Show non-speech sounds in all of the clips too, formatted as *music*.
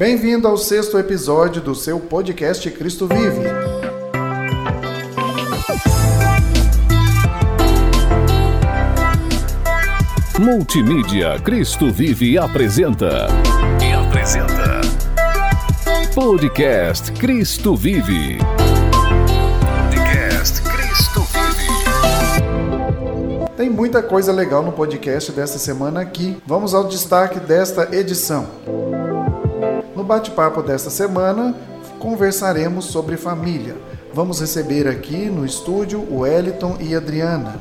Bem-vindo ao sexto episódio do seu podcast Cristo Vive. Multimídia Cristo Vive apresenta. E apresenta. Podcast Cristo Vive. Podcast Cristo Vive. Tem muita coisa legal no podcast desta semana aqui. Vamos ao destaque desta edição. Bate-papo desta semana, conversaremos sobre família. Vamos receber aqui no estúdio o Eliton e Adriana.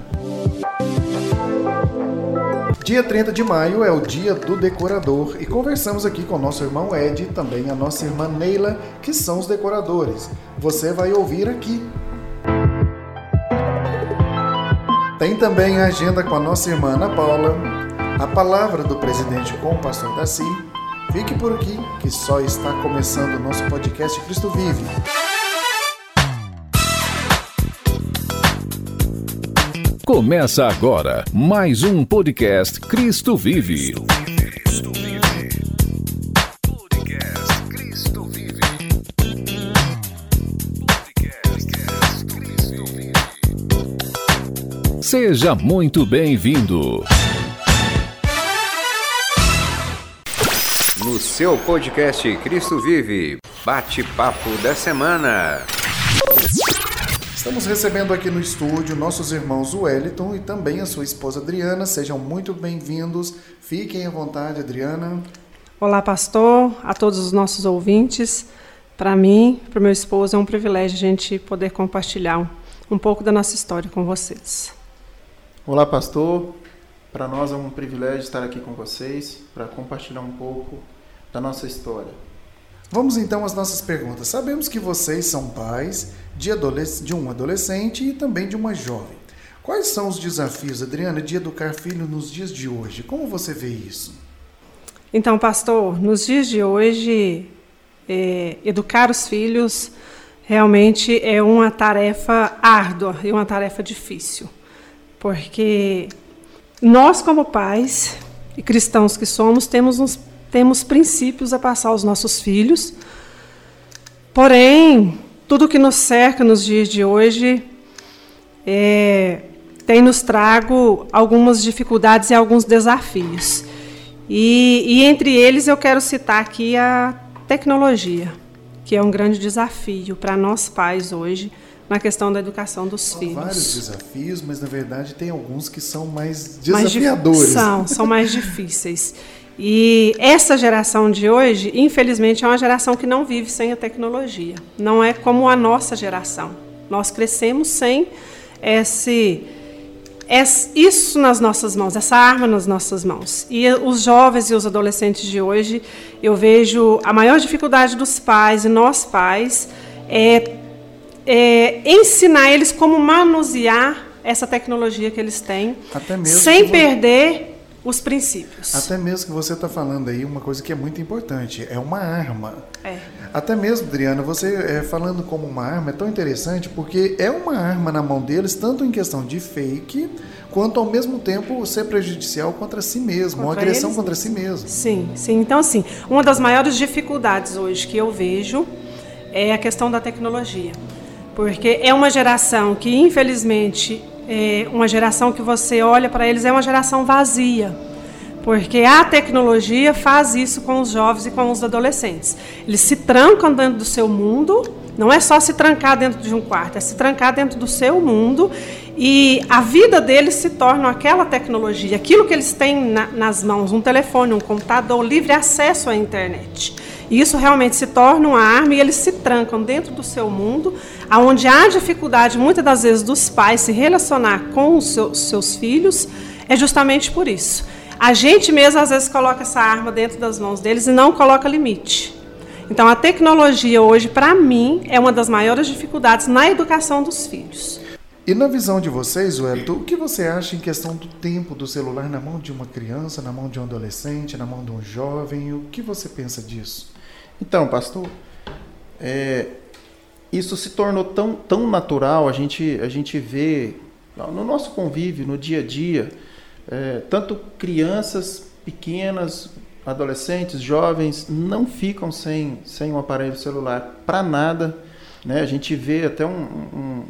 Dia 30 de maio é o dia do decorador e conversamos aqui com nosso irmão Ed e também a nossa irmã Neila, que são os decoradores. Você vai ouvir aqui. Tem também a agenda com a nossa irmã Ana Paula, a palavra do presidente com o pastor Daci. Fique por aqui, que só está começando o nosso podcast Cristo Vive. Começa agora mais um podcast Cristo Vive. Podcast Cristo Vive. Podcast Cristo Vive. Seja muito bem-vindo. No seu podcast Cristo Vive, bate-papo da semana. Estamos recebendo aqui no estúdio nossos irmãos Wellington e também a sua esposa Adriana. Sejam muito bem-vindos. Fiquem à vontade, Adriana. Olá, pastor, a todos os nossos ouvintes. Para mim, para o meu esposo, é um privilégio a gente poder compartilhar um, um pouco da nossa história com vocês. Olá, pastor. Para nós é um privilégio estar aqui com vocês para compartilhar um pouco da nossa história. Vamos então às nossas perguntas. Sabemos que vocês são pais de, adolesc de um adolescente e também de uma jovem. Quais são os desafios, Adriana, de educar filho nos dias de hoje? Como você vê isso? Então, pastor, nos dias de hoje, é, educar os filhos realmente é uma tarefa árdua e uma tarefa difícil, porque nós, como pais e cristãos que somos, temos, uns, temos princípios a passar aos nossos filhos, porém, tudo que nos cerca nos dias de hoje é, tem nos trago algumas dificuldades e alguns desafios. E, e, entre eles eu quero citar aqui a tecnologia, que é um grande desafio para nós pais hoje na questão da educação dos São filhos. vários desafios, mas na verdade tem alguns que são mais desafiadores. Mais são, são mais difíceis. E essa geração de hoje, infelizmente, é uma geração que não vive sem a tecnologia. Não é como a nossa geração. Nós crescemos sem esse, esse, isso nas nossas mãos, essa arma nas nossas mãos. E os jovens e os adolescentes de hoje, eu vejo a maior dificuldade dos pais e nós pais é, é ensinar eles como manusear essa tecnologia que eles têm, sem perder os princípios. Até mesmo que você está falando aí uma coisa que é muito importante, é uma arma. É. Até mesmo, Adriana, você é, falando como uma arma é tão interessante porque é uma arma na mão deles, tanto em questão de fake, quanto ao mesmo tempo ser prejudicial contra si mesmo, contra uma agressão contra si mesmo. Sim, sim. Então, assim, uma das maiores dificuldades hoje que eu vejo é a questão da tecnologia. Porque é uma geração que, infelizmente, é uma geração que você olha para eles é uma geração vazia. Porque a tecnologia faz isso com os jovens e com os adolescentes. Eles se trancam dentro do seu mundo, não é só se trancar dentro de um quarto, é se trancar dentro do seu mundo e a vida deles se torna aquela tecnologia, aquilo que eles têm na, nas mãos, um telefone, um computador, livre acesso à internet. Isso realmente se torna uma arma e eles se trancam dentro do seu mundo, aonde há dificuldade muitas das vezes dos pais se relacionar com os seus, seus filhos, é justamente por isso. A gente mesmo às vezes coloca essa arma dentro das mãos deles e não coloca limite. Então a tecnologia hoje, para mim, é uma das maiores dificuldades na educação dos filhos. E na visão de vocês, Wellington, o que você acha em questão do tempo do celular na mão de uma criança, na mão de um adolescente, na mão de um jovem? O que você pensa disso? Então, pastor, é, isso se tornou tão, tão natural, a gente, a gente vê no nosso convívio, no dia a dia, é, tanto crianças pequenas, adolescentes, jovens, não ficam sem, sem um aparelho celular para nada. Né? A gente vê até um, um,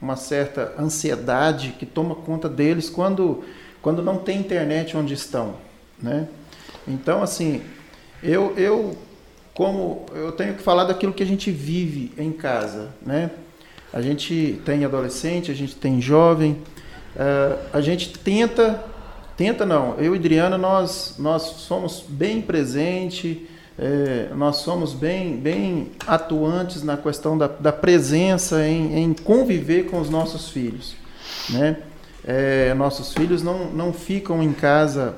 uma certa ansiedade que toma conta deles quando, quando não tem internet onde estão. Né? Então, assim, eu, eu, como eu tenho que falar daquilo que a gente vive em casa. Né? A gente tem adolescente, a gente tem jovem, uh, a gente tenta Tenta não. Eu e Adriana, nós, nós somos bem presentes, é, nós somos bem, bem atuantes na questão da, da presença, em, em, conviver com os nossos filhos. Né? É, nossos filhos não, não ficam em casa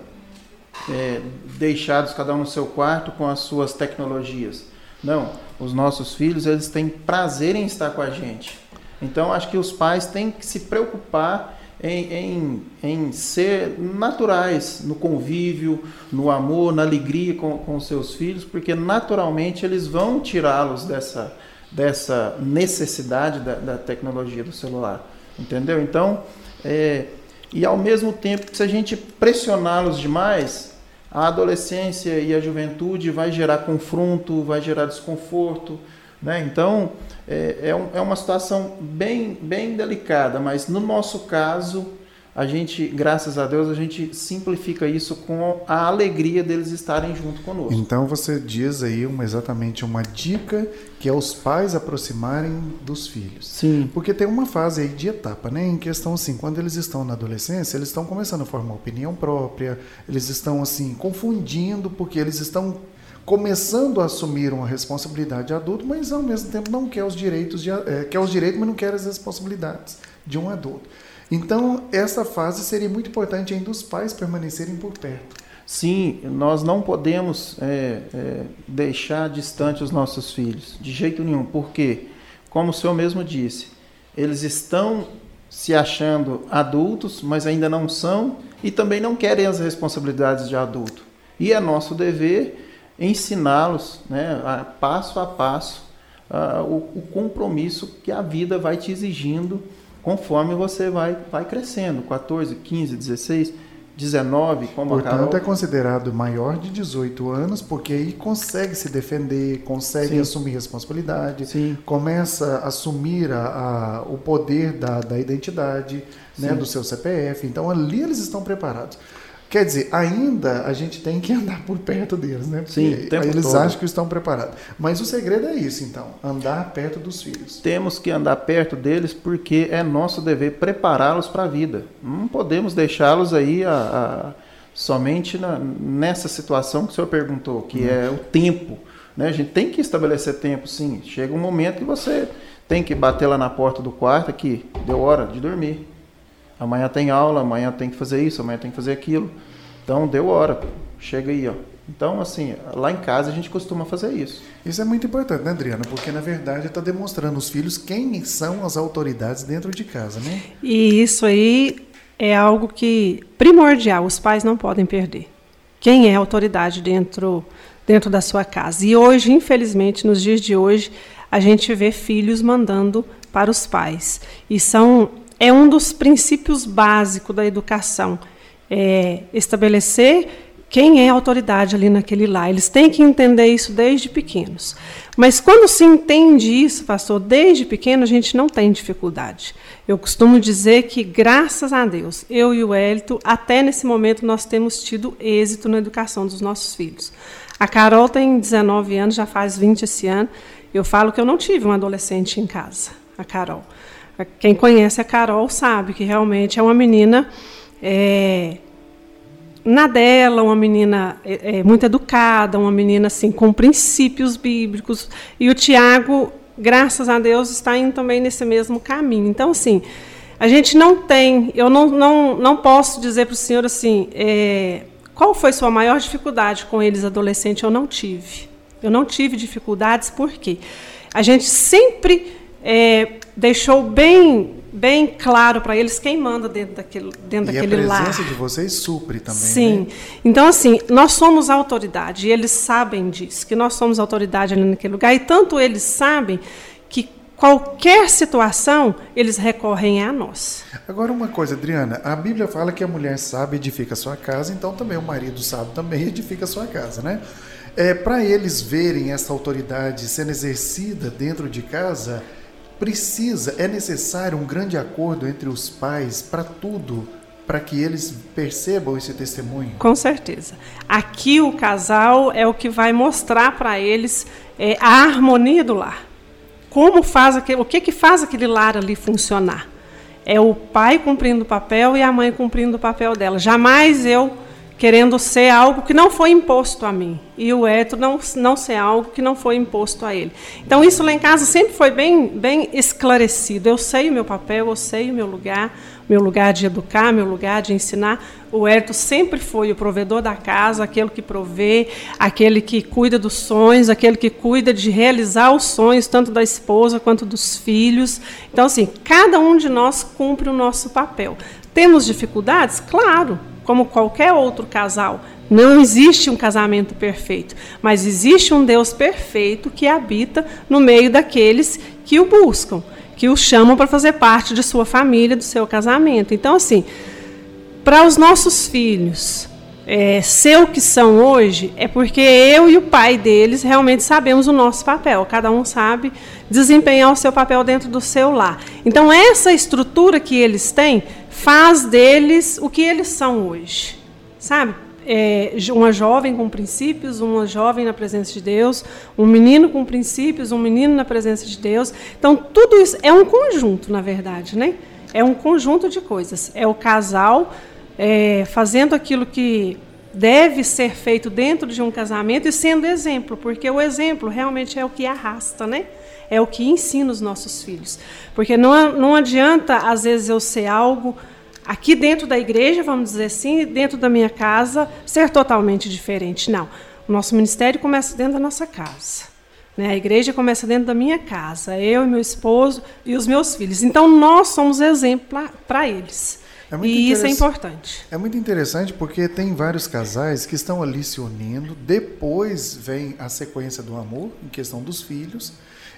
é, deixados cada um no seu quarto com as suas tecnologias. Não, os nossos filhos eles têm prazer em estar com a gente. Então acho que os pais têm que se preocupar em, em, em ser naturais no convívio, no amor, na alegria com, com seus filhos, porque naturalmente eles vão tirá-los dessa, dessa necessidade da, da, tecnologia do celular. Entendeu? Então, é, e ao mesmo tempo, se a gente pressioná-los demais, a adolescência e a juventude vai gerar confronto, vai gerar desconforto. Né? Então, é, é, um, é, uma situação bem, bem delicada, mas no nosso caso, a gente, graças a Deus, a gente simplifica isso com a alegria deles estarem junto conosco. Então você diz aí uma, exatamente uma dica que é os pais aproximarem dos filhos. Sim. Porque tem uma fase aí de etapa, né? Em questão assim, quando eles estão na adolescência, eles estão começando a formar opinião própria, eles estão assim confundindo porque eles estão começando a assumir uma responsabilidade de adulto, mas ao mesmo tempo não quer os direitos, de, é, quer os direitos, mas não quer as responsabilidades de um adulto. Então, essa fase seria muito importante ainda os pais permanecerem por perto. Sim, nós não podemos é, é, deixar distante os nossos filhos, de jeito nenhum, porque, como o senhor mesmo disse, eles estão se achando adultos, mas ainda não são, e também não querem as responsabilidades de adulto. E é nosso dever ensiná-los, né, a, passo a passo, a, o, o, compromisso que a vida vai te exigindo conforme você vai, vai crescendo, 14, 15, 16, 19, como Portanto, a Carol... é considerado maior de 18 anos, porque aí consegue se defender, consegue Sim. assumir responsabilidade, Sim. começa a assumir a, a, o poder da, da identidade, né, do seu CPF. Então, ali eles estão preparados. Quer dizer, ainda a gente tem que andar por perto deles, né? Porque Sim, eles todo. acham que estão preparados. Mas o segredo é isso, então, andar perto dos filhos. Temos que andar perto deles porque é nosso dever prepará-los para a vida. Não podemos deixá-los aí a, a, somente na, nessa situação que o senhor perguntou, que hum. é o tempo. Né? A gente tem que estabelecer tempo, sim. Chega um momento que você tem que bater lá na porta do quarto que deu hora de dormir. Amanhã tem aula, amanhã tem que fazer isso, amanhã tem que fazer aquilo. Então deu hora, chega aí, ó. Então, assim, lá em casa a gente costuma fazer isso. Isso é muito importante, né, Adriana? Porque, na verdade, está demonstrando os filhos quem são as autoridades dentro de casa, né? E isso aí é algo que primordial, os pais não podem perder. Quem é a autoridade dentro, dentro da sua casa? E hoje, infelizmente, nos dias de hoje, a gente vê filhos mandando para os pais. E são é um dos princípios básicos da educação. É estabelecer quem é a autoridade ali naquele lar. Eles têm que entender isso desde pequenos. Mas quando se entende isso, pastor, desde pequeno, a gente não tem dificuldade. Eu costumo dizer que, graças a Deus, eu e o Hélito, até nesse momento, nós temos tido êxito na educação dos nossos filhos. A Carol tem 19 anos, já faz 20 esse ano. Eu falo que eu não tive um adolescente em casa, a Carol. Quem conhece a Carol sabe que realmente é uma menina é, na dela, uma menina é, é, muito educada, uma menina assim com princípios bíblicos. E o Tiago, graças a Deus, está indo também nesse mesmo caminho. Então, assim, a gente não tem, eu não, não, não posso dizer para o senhor assim, é, qual foi sua maior dificuldade com eles adolescentes? Eu não tive. Eu não tive dificuldades, porque a gente sempre é, deixou bem bem claro para eles quem manda dentro daquele, dentro e daquele lar. a presença lar. de vocês supre também, Sim. Né? Então, assim, nós somos autoridade, e eles sabem disso, que nós somos autoridade ali naquele lugar, e tanto eles sabem que qualquer situação, eles recorrem a nós. Agora uma coisa, Adriana, a Bíblia fala que a mulher sabe edifica a sua casa, então também o marido sabe também *laughs* edifica a sua casa, né? É, Para eles verem essa autoridade sendo exercida dentro de casa, precisa, é necessário um grande acordo entre os pais para tudo, para que eles percebam esse testemunho. Com certeza. Aqui o casal é o que vai mostrar para eles é, a harmonia do lar. Como faz aquele, o que que faz aquele lar ali funcionar? É o pai cumprindo o papel e a mãe cumprindo o papel dela. Jamais eu querendo ser algo que não foi imposto a mim e o Eto não, não ser algo que não foi imposto a ele. Então isso lá em casa sempre foi bem, bem esclarecido. Eu sei o meu papel, eu sei o meu lugar, meu lugar de educar, meu lugar de ensinar. O Eto sempre foi o provedor da casa, aquele que provê, aquele que cuida dos sonhos, aquele que cuida de realizar os sonhos tanto da esposa quanto dos filhos. Então assim, cada um de nós cumpre o nosso papel. Temos dificuldades? Claro, como qualquer outro casal. Não existe um casamento perfeito, mas existe um Deus perfeito que habita no meio daqueles que o buscam, que o chamam para fazer parte de sua família, do seu casamento. Então, assim, para os nossos filhos é, ser o que são hoje, é porque eu e o pai deles realmente sabemos o nosso papel. Cada um sabe desempenhar o seu papel dentro do seu lar. Então, essa estrutura que eles têm faz deles o que eles são hoje. Sabe? É, uma jovem com princípios, uma jovem na presença de Deus, um menino com princípios, um menino na presença de Deus. Então, tudo isso é um conjunto, na verdade, né? É um conjunto de coisas. É o casal é, fazendo aquilo que deve ser feito dentro de um casamento e sendo exemplo, porque o exemplo realmente é o que arrasta, né? é o que ensina os nossos filhos. Porque não, não adianta, às vezes, eu ser algo aqui dentro da igreja, vamos dizer assim, dentro da minha casa, ser totalmente diferente. Não. O nosso ministério começa dentro da nossa casa. Né? A igreja começa dentro da minha casa, eu e meu esposo e os meus filhos. Então, nós somos exemplo para eles. É e isso é importante. É muito interessante porque tem vários casais que estão ali se unindo, depois vem a sequência do amor, em questão dos filhos,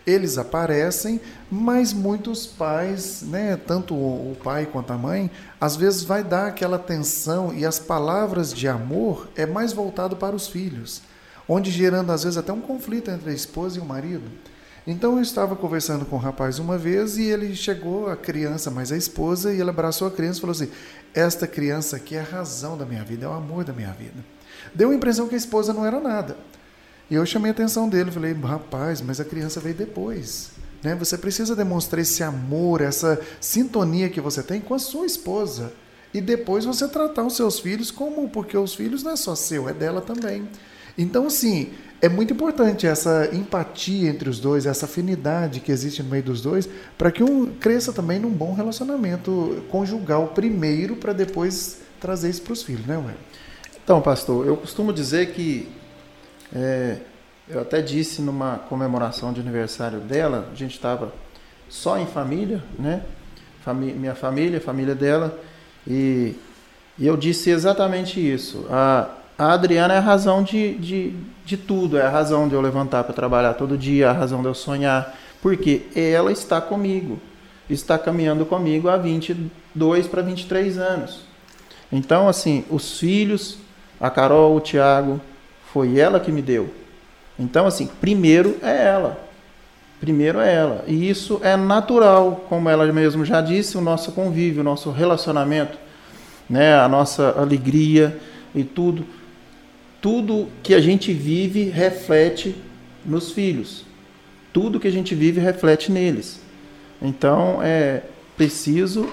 eles aparecem, mas muitos pais, né, tanto o pai quanto a mãe, às vezes vai dar aquela atenção e as palavras de amor é mais voltado para os filhos, onde gerando às vezes até um conflito entre a esposa e o marido. Então eu estava conversando com o um rapaz uma vez e ele chegou, a criança, mas a esposa, e ele abraçou a criança e falou assim: Esta criança aqui é a razão da minha vida, é o amor da minha vida. Deu a impressão que a esposa não era nada. E eu chamei a atenção dele, falei, rapaz, mas a criança veio depois. Né? Você precisa demonstrar esse amor, essa sintonia que você tem com a sua esposa. E depois você tratar os seus filhos como, porque os filhos não é só seu, é dela também. Então, assim, é muito importante essa empatia entre os dois, essa afinidade que existe no meio dos dois, para que um cresça também num bom relacionamento conjugal primeiro, para depois trazer isso para os filhos, né, Ué? Então, pastor, eu costumo dizer que é, eu até disse numa comemoração de aniversário dela, a gente estava só em família, né? Famí minha família, família dela, e, e, eu disse exatamente isso. A, a Adriana é a razão de, de, de tudo, é a razão de eu levantar para trabalhar todo dia, é a razão de eu sonhar, porque ela está comigo, está caminhando comigo há 22 para 23 anos. Então, assim, os filhos, a Carol, o Tiago, foi ela que me deu. Então, assim, primeiro é ela. Primeiro é ela. E isso é natural, como ela mesmo já disse, o nosso convívio, o nosso relacionamento, né? a nossa alegria e tudo. Tudo que a gente vive reflete nos filhos. Tudo que a gente vive reflete neles. Então, é preciso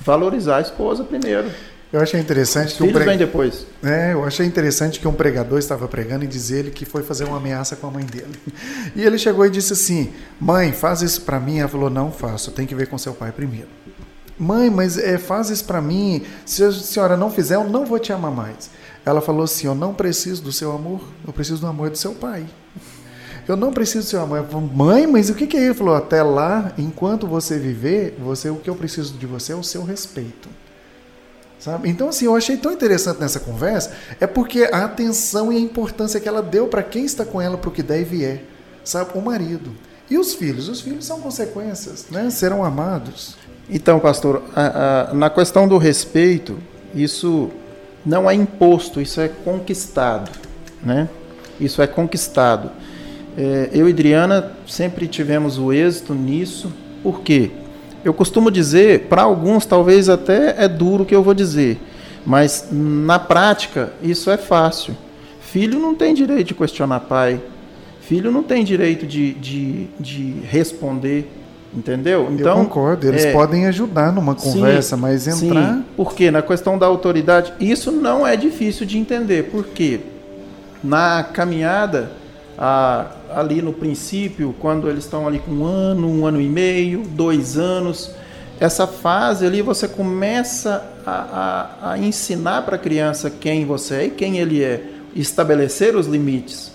valorizar a esposa primeiro. Eu achei interessante Os que filhos pre... depois. É, eu achei interessante que um pregador estava pregando e dizia ele que foi fazer uma ameaça com a mãe dele. E ele chegou e disse assim: "Mãe, faz isso para mim". Ela falou: "Não faço, tem que ver com seu pai primeiro". "Mãe, mas é, faz isso para mim. Se a senhora não fizer, eu não vou te amar mais". Ela falou assim: "Eu não preciso do seu amor, eu preciso do amor do seu pai". Eu não preciso do seu amor. Falei, mãe, mas o que, que é? Ele falou: até lá, enquanto você viver, você o que eu preciso de você é o seu respeito. Sabe? Então, assim, eu achei tão interessante nessa conversa, é porque a atenção e a importância que ela deu para quem está com ela, para o que deve é, sabe? O marido. E os filhos? Os filhos são consequências, né? Serão amados. Então, pastor, a, a, na questão do respeito, isso não é imposto, isso é conquistado, né? Isso é conquistado. É, eu e Adriana sempre tivemos o êxito nisso, por quê? Eu costumo dizer, para alguns talvez até é duro o que eu vou dizer, mas na prática isso é fácil. Filho não tem direito de questionar pai, filho não tem direito de, de, de responder, entendeu? Então, eu concordo, eles é, podem ajudar numa conversa, sim, mas entrar. Sim, porque na questão da autoridade, isso não é difícil de entender, porque na caminhada a, ali no princípio, quando eles estão ali com um ano, um ano e meio, dois anos, essa fase ali você começa a, a, a ensinar para a criança quem você é e quem ele é, estabelecer os limites.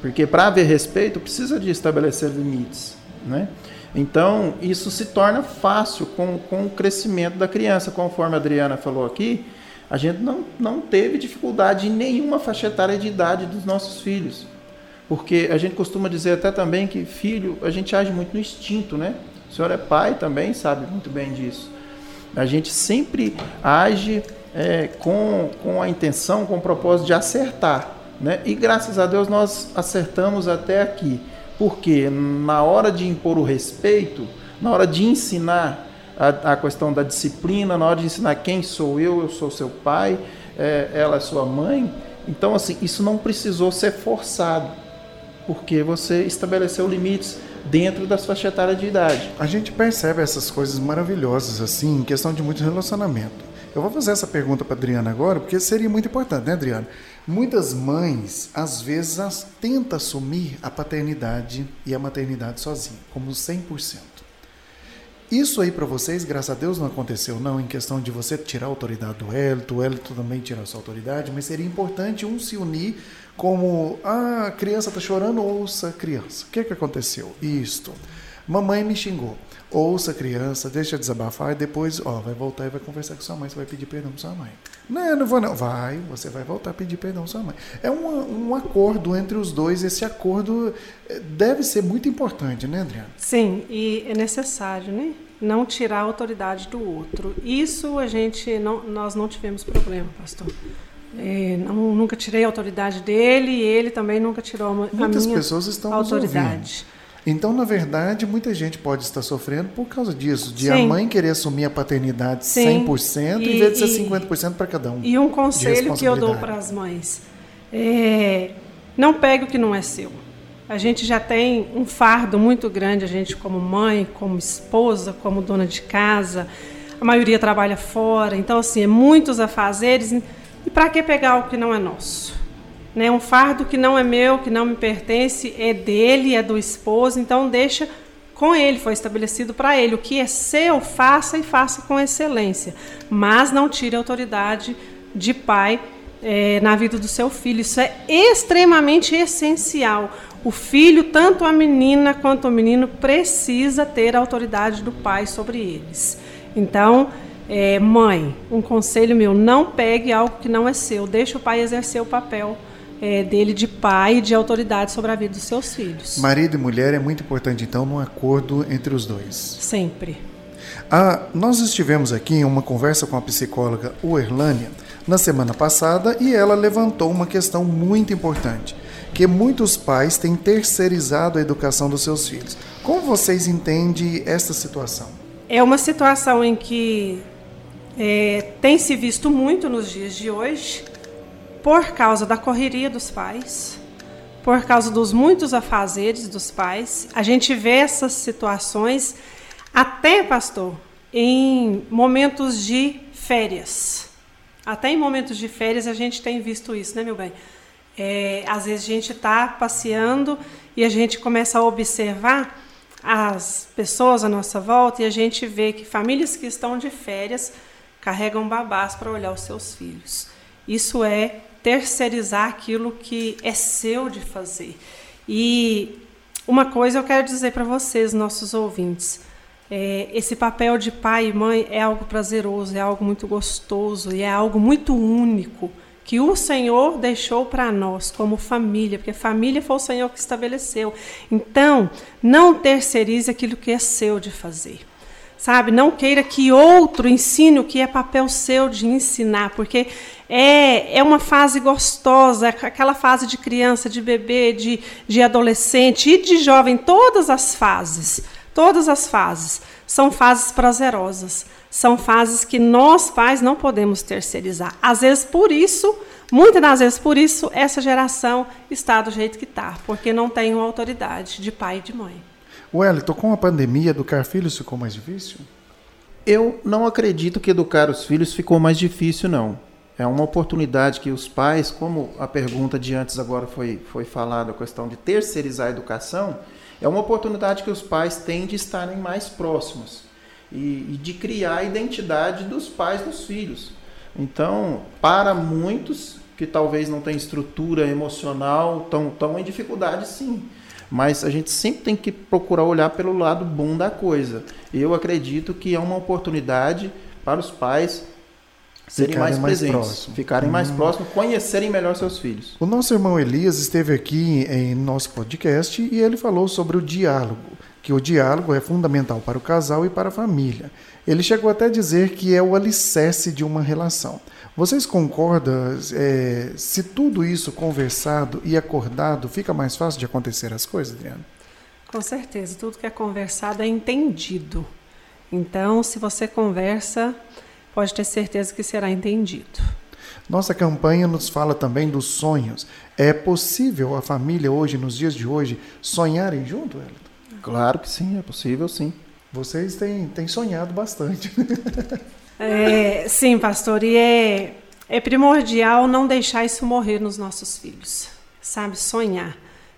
Porque para haver respeito precisa de estabelecer limites, né? Então, isso se torna fácil com, com o crescimento da criança, conforme a Adriana falou aqui, a gente não, não teve dificuldade em nenhuma faixa etária de idade dos nossos filhos. Porque a gente costuma dizer até também que filho, a gente age muito no instinto, né? O senhor é pai também, sabe muito bem disso. A gente sempre age é, com, com a intenção, com o propósito de acertar. Né? E graças a Deus nós acertamos até aqui. Porque na hora de impor o respeito, na hora de ensinar a, a questão da disciplina, na hora de ensinar quem sou eu, eu sou seu pai, é, ela é sua mãe. Então, assim, isso não precisou ser forçado porque você estabeleceu limites dentro da sua etária de idade. A gente percebe essas coisas maravilhosas assim em questão de muito relacionamento. Eu vou fazer essa pergunta para Adriana agora, porque seria muito importante, né, Adriana? Muitas mães, às vezes, as, tentam assumir a paternidade e a maternidade sozinha, como 100%. Isso aí para vocês, graças a Deus, não aconteceu, não, em questão de você tirar a autoridade do Hélito, o Hélito também tirar a sua autoridade, mas seria importante um se unir como ah, a criança está chorando, ouça a criança. O que, que aconteceu? Isto. Mamãe me xingou. Ouça a criança, deixa desabafar e depois, ó, vai voltar e vai conversar com sua mãe, você vai pedir perdão para sua mãe. Não, não vou não. Vai, você vai voltar a pedir perdão para sua mãe. É um, um acordo entre os dois, esse acordo eh, deve ser muito importante, né, Adriana? Sim, e é necessário, né? Não tirar a autoridade do outro. Isso a gente, não, nós não tivemos problema, pastor. É, não, nunca tirei a autoridade dele e ele também nunca tirou a Muitas minha pessoas estão autoridade. Então, na verdade, muita gente pode estar sofrendo por causa disso, de Sim. a mãe querer assumir a paternidade Sim. 100% e, em vez de ser 50% para cada um. E um conselho que eu dou para as mães é: não pegue o que não é seu. A gente já tem um fardo muito grande, a gente como mãe, como esposa, como dona de casa. A maioria trabalha fora, então assim, é muitos afazeres. E para que pegar o que não é nosso? Né? Um fardo que não é meu, que não me pertence, é dele, é do esposo, então deixa com ele, foi estabelecido para ele. O que é seu, faça e faça com excelência. Mas não tire a autoridade de pai é, na vida do seu filho. Isso é extremamente essencial. O filho, tanto a menina quanto o menino, precisa ter a autoridade do pai sobre eles. Então, é, mãe, um conselho meu: não pegue algo que não é seu, deixe o pai exercer o papel é, dele de pai e de autoridade sobre a vida dos seus filhos. Marido e mulher é muito importante, então, num acordo entre os dois. Sempre. Ah, nós estivemos aqui em uma conversa com a psicóloga Uerlânia na semana passada e ela levantou uma questão muito importante, que muitos pais têm terceirizado a educação dos seus filhos. Como vocês entendem essa situação? É uma situação em que é, tem se visto muito nos dias de hoje, por causa da correria dos pais, por causa dos muitos afazeres dos pais. A gente vê essas situações até, pastor, em momentos de férias. Até em momentos de férias a gente tem visto isso, né, meu bem? É, às vezes a gente está passeando e a gente começa a observar as pessoas à nossa volta e a gente vê que famílias que estão de férias carregam babás para olhar os seus filhos. Isso é terceirizar aquilo que é seu de fazer. E uma coisa eu quero dizer para vocês, nossos ouvintes. É, esse papel de pai e mãe é algo prazeroso, é algo muito gostoso e é algo muito único que o Senhor deixou para nós como família, porque família foi o Senhor que estabeleceu. Então, não terceirize aquilo que é seu de fazer. Sabe, não queira que outro ensine o que é papel seu de ensinar, porque é, é uma fase gostosa, é aquela fase de criança, de bebê, de, de adolescente e de jovem, todas as fases, todas as fases são fases prazerosas, são fases que nós pais não podemos terceirizar. Às vezes por isso, muitas das vezes por isso, essa geração está do jeito que está, porque não tem uma autoridade de pai e de mãe. Wellington, com a pandemia, educar filhos ficou mais difícil? Eu não acredito que educar os filhos ficou mais difícil, não. É uma oportunidade que os pais, como a pergunta de antes agora foi, foi falada, a questão de terceirizar a educação, é uma oportunidade que os pais têm de estarem mais próximos e, e de criar a identidade dos pais dos filhos. Então, para muitos que talvez não têm estrutura emocional, estão, estão em dificuldade sim. Mas a gente sempre tem que procurar olhar pelo lado bom da coisa. Eu acredito que é uma oportunidade para os pais serem mais mais presentes, próximos. ficarem mais próximos, conhecerem melhor seus filhos. O nosso irmão Elias esteve aqui em nosso podcast e ele falou sobre o diálogo, que o diálogo é fundamental para o casal e para a família. Ele chegou até a dizer que é o alicerce de uma relação. Vocês concordam é, se tudo isso conversado e acordado fica mais fácil de acontecer as coisas, Adriana? Com certeza, tudo que é conversado é entendido. Então, se você conversa, pode ter certeza que será entendido. Nossa campanha nos fala também dos sonhos. É possível a família hoje, nos dias de hoje, sonharem junto, Wellington? Claro que sim, é possível sim. Vocês têm, têm sonhado bastante. *laughs* É, sim, pastor, e é, é primordial não deixar isso morrer nos nossos filhos, sabe? Sonhar,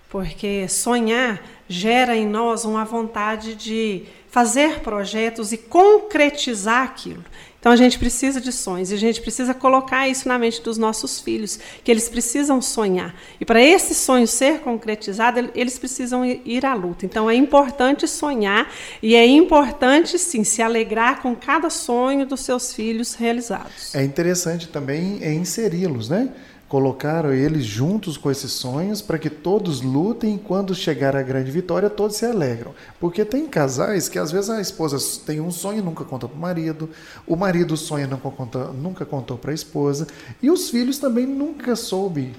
porque sonhar gera em nós uma vontade de fazer projetos e concretizar aquilo. Então a gente precisa de sonhos e a gente precisa colocar isso na mente dos nossos filhos, que eles precisam sonhar. E para esse sonho ser concretizado, el- eles precisam ir à luta. Então é importante sonhar e é importante sim se alegrar com cada sonho dos seus filhos realizados. É interessante também é inseri-los, né? Colocar eles juntos com esses sonhos para que todos lutem e quando chegar a grande vitória todos se alegram. Porque tem casais que às vezes a esposa tem um sonho e nunca conta para o marido, o marido sonha nunca conta, nunca contou para a esposa e os filhos também nunca soube.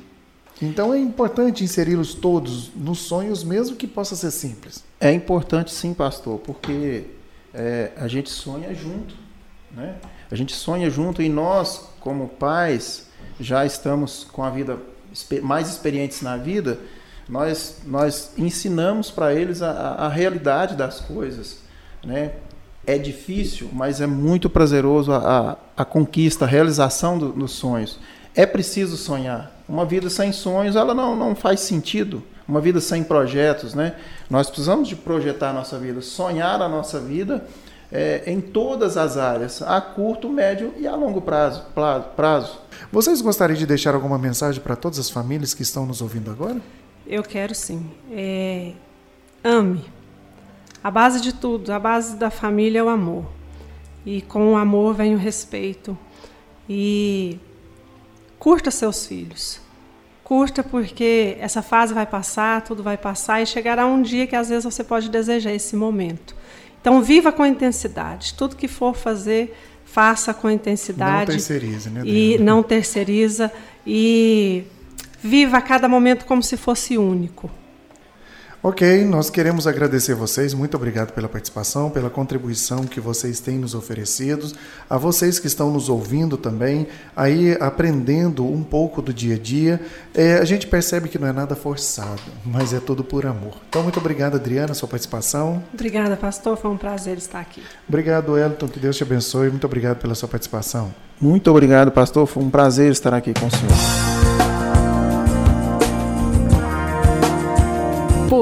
Então é importante inseri-los todos nos sonhos, mesmo que possa ser simples. É importante sim, pastor, porque é, a gente sonha junto, né? A gente sonha junto e nós, como pais, já estamos com a vida mais experientes na vida, nós, nós ensinamos para eles a, a- realidade das coisas, né? É difícil, mas é muito prazeroso a, a, a conquista, a realização do- dos sonhos. É preciso sonhar. Uma vida sem sonhos, ela não, não faz sentido. Uma vida sem projetos, né? Nós precisamos de projetar a nossa vida, sonhar a nossa vida é, em todas as áreas, a curto, médio e a longo prazo. pla- prazo. Vocês gostariam de deixar alguma mensagem para todas as famílias que estão nos ouvindo agora? Eu quero sim. É, ame. A base de tudo, a base da família é o amor. E com o amor vem o respeito. E curta seus filhos. Curta porque essa fase vai passar, tudo vai passar e chegará um dia que às vezes você pode desejar esse momento. Então viva com intensidade. Tudo que for fazer, faça com Não intensidade terceirize, né? e não terceiriza e viva cada momento como se fosse único. Ok, nós queremos agradecer vocês. Muito obrigado pela participação, pela contribuição que vocês têm nos oferecido. A vocês que estão nos ouvindo também, aí aprendendo um pouco do dia a dia. É, a gente percebe que não é nada forçado, mas é tudo por amor. Então, muito obrigado, Adriana, sua participação. Obrigada, pastor. Foi um prazer estar aqui. Obrigado, Elton. Que Deus te abençoe. Muito obrigado pela sua participação. Muito obrigado, pastor. Foi um prazer estar aqui com o senhor.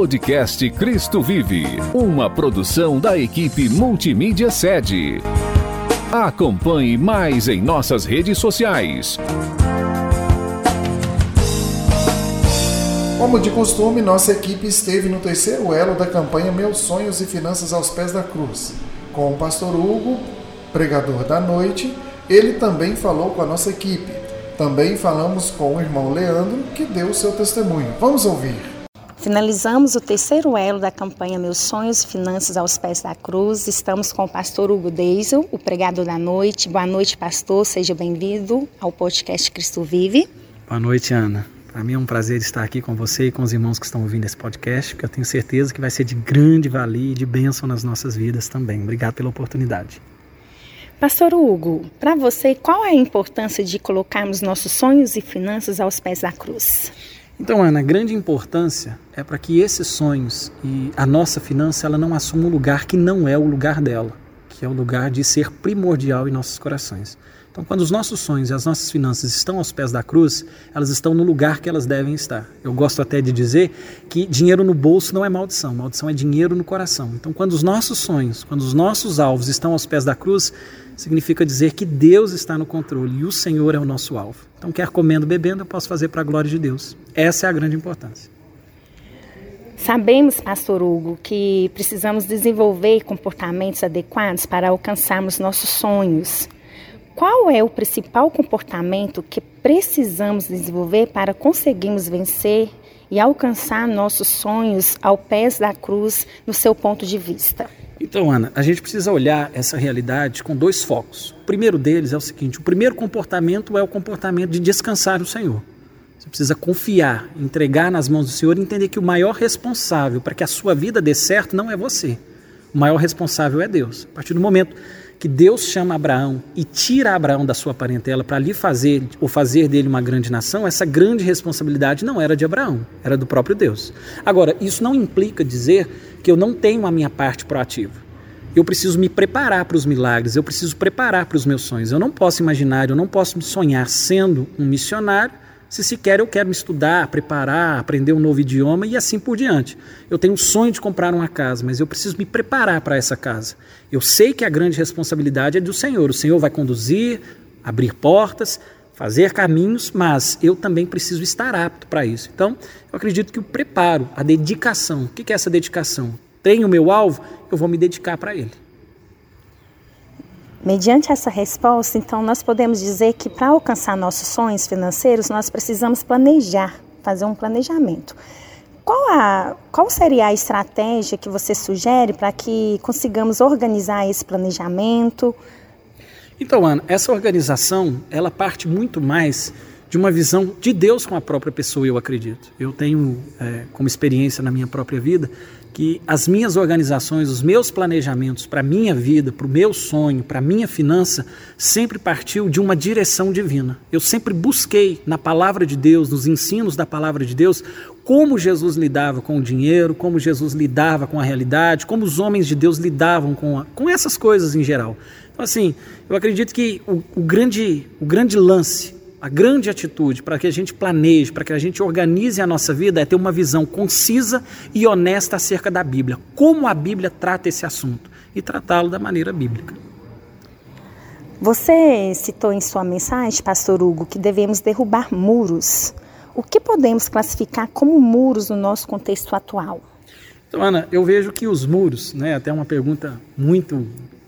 Podcast Cristo Vive, uma produção da equipe Multimídia Sede. Acompanhe mais em nossas redes sociais. Como de costume, nossa equipe esteve no terceiro elo da campanha Meus Sonhos e Finanças aos Pés da Cruz. Com o pastor Hugo, pregador da noite, ele também falou com a nossa equipe. Também falamos com o irmão Leandro, que deu o seu testemunho. Vamos ouvir. Finalizamos o terceiro elo da campanha Meus Sonhos e Finanças aos Pés da Cruz. Estamos com o pastor Hugo Deisel, o pregador da noite. Boa noite, pastor. Seja bem-vindo ao podcast Cristo Vive. Boa noite, Ana. Para mim é um prazer estar aqui com você e com os irmãos que estão ouvindo esse podcast, que eu tenho certeza que vai ser de grande valia e de bênção nas nossas vidas também. Obrigado pela oportunidade. Pastor Hugo, para você, qual é a importância de colocarmos nossos sonhos e finanças aos pés da cruz? Então, Ana, a grande importância é para que esses sonhos e a nossa finança ela não assuma um lugar que não é o lugar dela, que é o lugar de ser primordial em nossos corações. Então, quando os nossos sonhos e as nossas finanças estão aos pés da cruz, elas estão no lugar que elas devem estar. Eu gosto até de dizer que dinheiro no bolso não é maldição, maldição é dinheiro no coração. Então, quando os nossos sonhos, quando os nossos alvos estão aos pés da cruz, significa dizer que Deus está no controle e o Senhor é o nosso alvo. Então, quer comendo, bebendo, eu posso fazer para a glória de Deus. Essa é a grande importância. Sabemos, Pastor Hugo, que precisamos desenvolver comportamentos adequados para alcançarmos nossos sonhos. Qual é o principal comportamento que precisamos desenvolver para conseguirmos vencer e alcançar nossos sonhos ao pés da cruz, no seu ponto de vista? Então, Ana, a gente precisa olhar essa realidade com dois focos. O primeiro deles é o seguinte: o primeiro comportamento é o comportamento de descansar no Senhor. Você precisa confiar, entregar nas mãos do Senhor e entender que o maior responsável para que a sua vida dê certo não é você. O maior responsável é Deus. A partir do momento que Deus chama Abraão e tira Abraão da sua parentela para lhe fazer ou fazer dele uma grande nação, essa grande responsabilidade não era de Abraão, era do próprio Deus. Agora, isso não implica dizer que eu não tenho a minha parte proativa. Eu preciso me preparar para os milagres, eu preciso preparar para os meus sonhos. Eu não posso imaginar, eu não posso sonhar sendo um missionário se sequer eu quero me estudar, preparar, aprender um novo idioma e assim por diante. Eu tenho o sonho de comprar uma casa, mas eu preciso me preparar para essa casa. Eu sei que a grande responsabilidade é do Senhor. O Senhor vai conduzir, abrir portas, fazer caminhos, mas eu também preciso estar apto para isso. Então, eu acredito que o preparo, a dedicação, o que é essa dedicação? Tenho o meu alvo, eu vou me dedicar para ele. Mediante essa resposta, então, nós podemos dizer que para alcançar nossos sonhos financeiros, nós precisamos planejar, fazer um planejamento. Qual, a, qual seria a estratégia que você sugere para que consigamos organizar esse planejamento? Então, Ana, essa organização, ela parte muito mais de uma visão de Deus com a própria pessoa, eu acredito. Eu tenho é, como experiência na minha própria vida que as minhas organizações, os meus planejamentos para a minha vida, para o meu sonho, para a minha finança, sempre partiu de uma direção divina. Eu sempre busquei na palavra de Deus, nos ensinos da palavra de Deus, como Jesus lidava com o dinheiro, como Jesus lidava com a realidade, como os homens de Deus lidavam com, a, com essas coisas em geral. Então, assim, eu acredito que o, o grande, o grande lance a grande atitude para que a gente planeje, para que a gente organize a nossa vida é ter uma visão concisa e honesta acerca da Bíblia. Como a Bíblia trata esse assunto e tratá-lo da maneira bíblica. Você citou em sua mensagem, Pastor Hugo, que devemos derrubar muros. O que podemos classificar como muros no nosso contexto atual? Então, Ana, eu vejo que os muros, né, até uma pergunta muito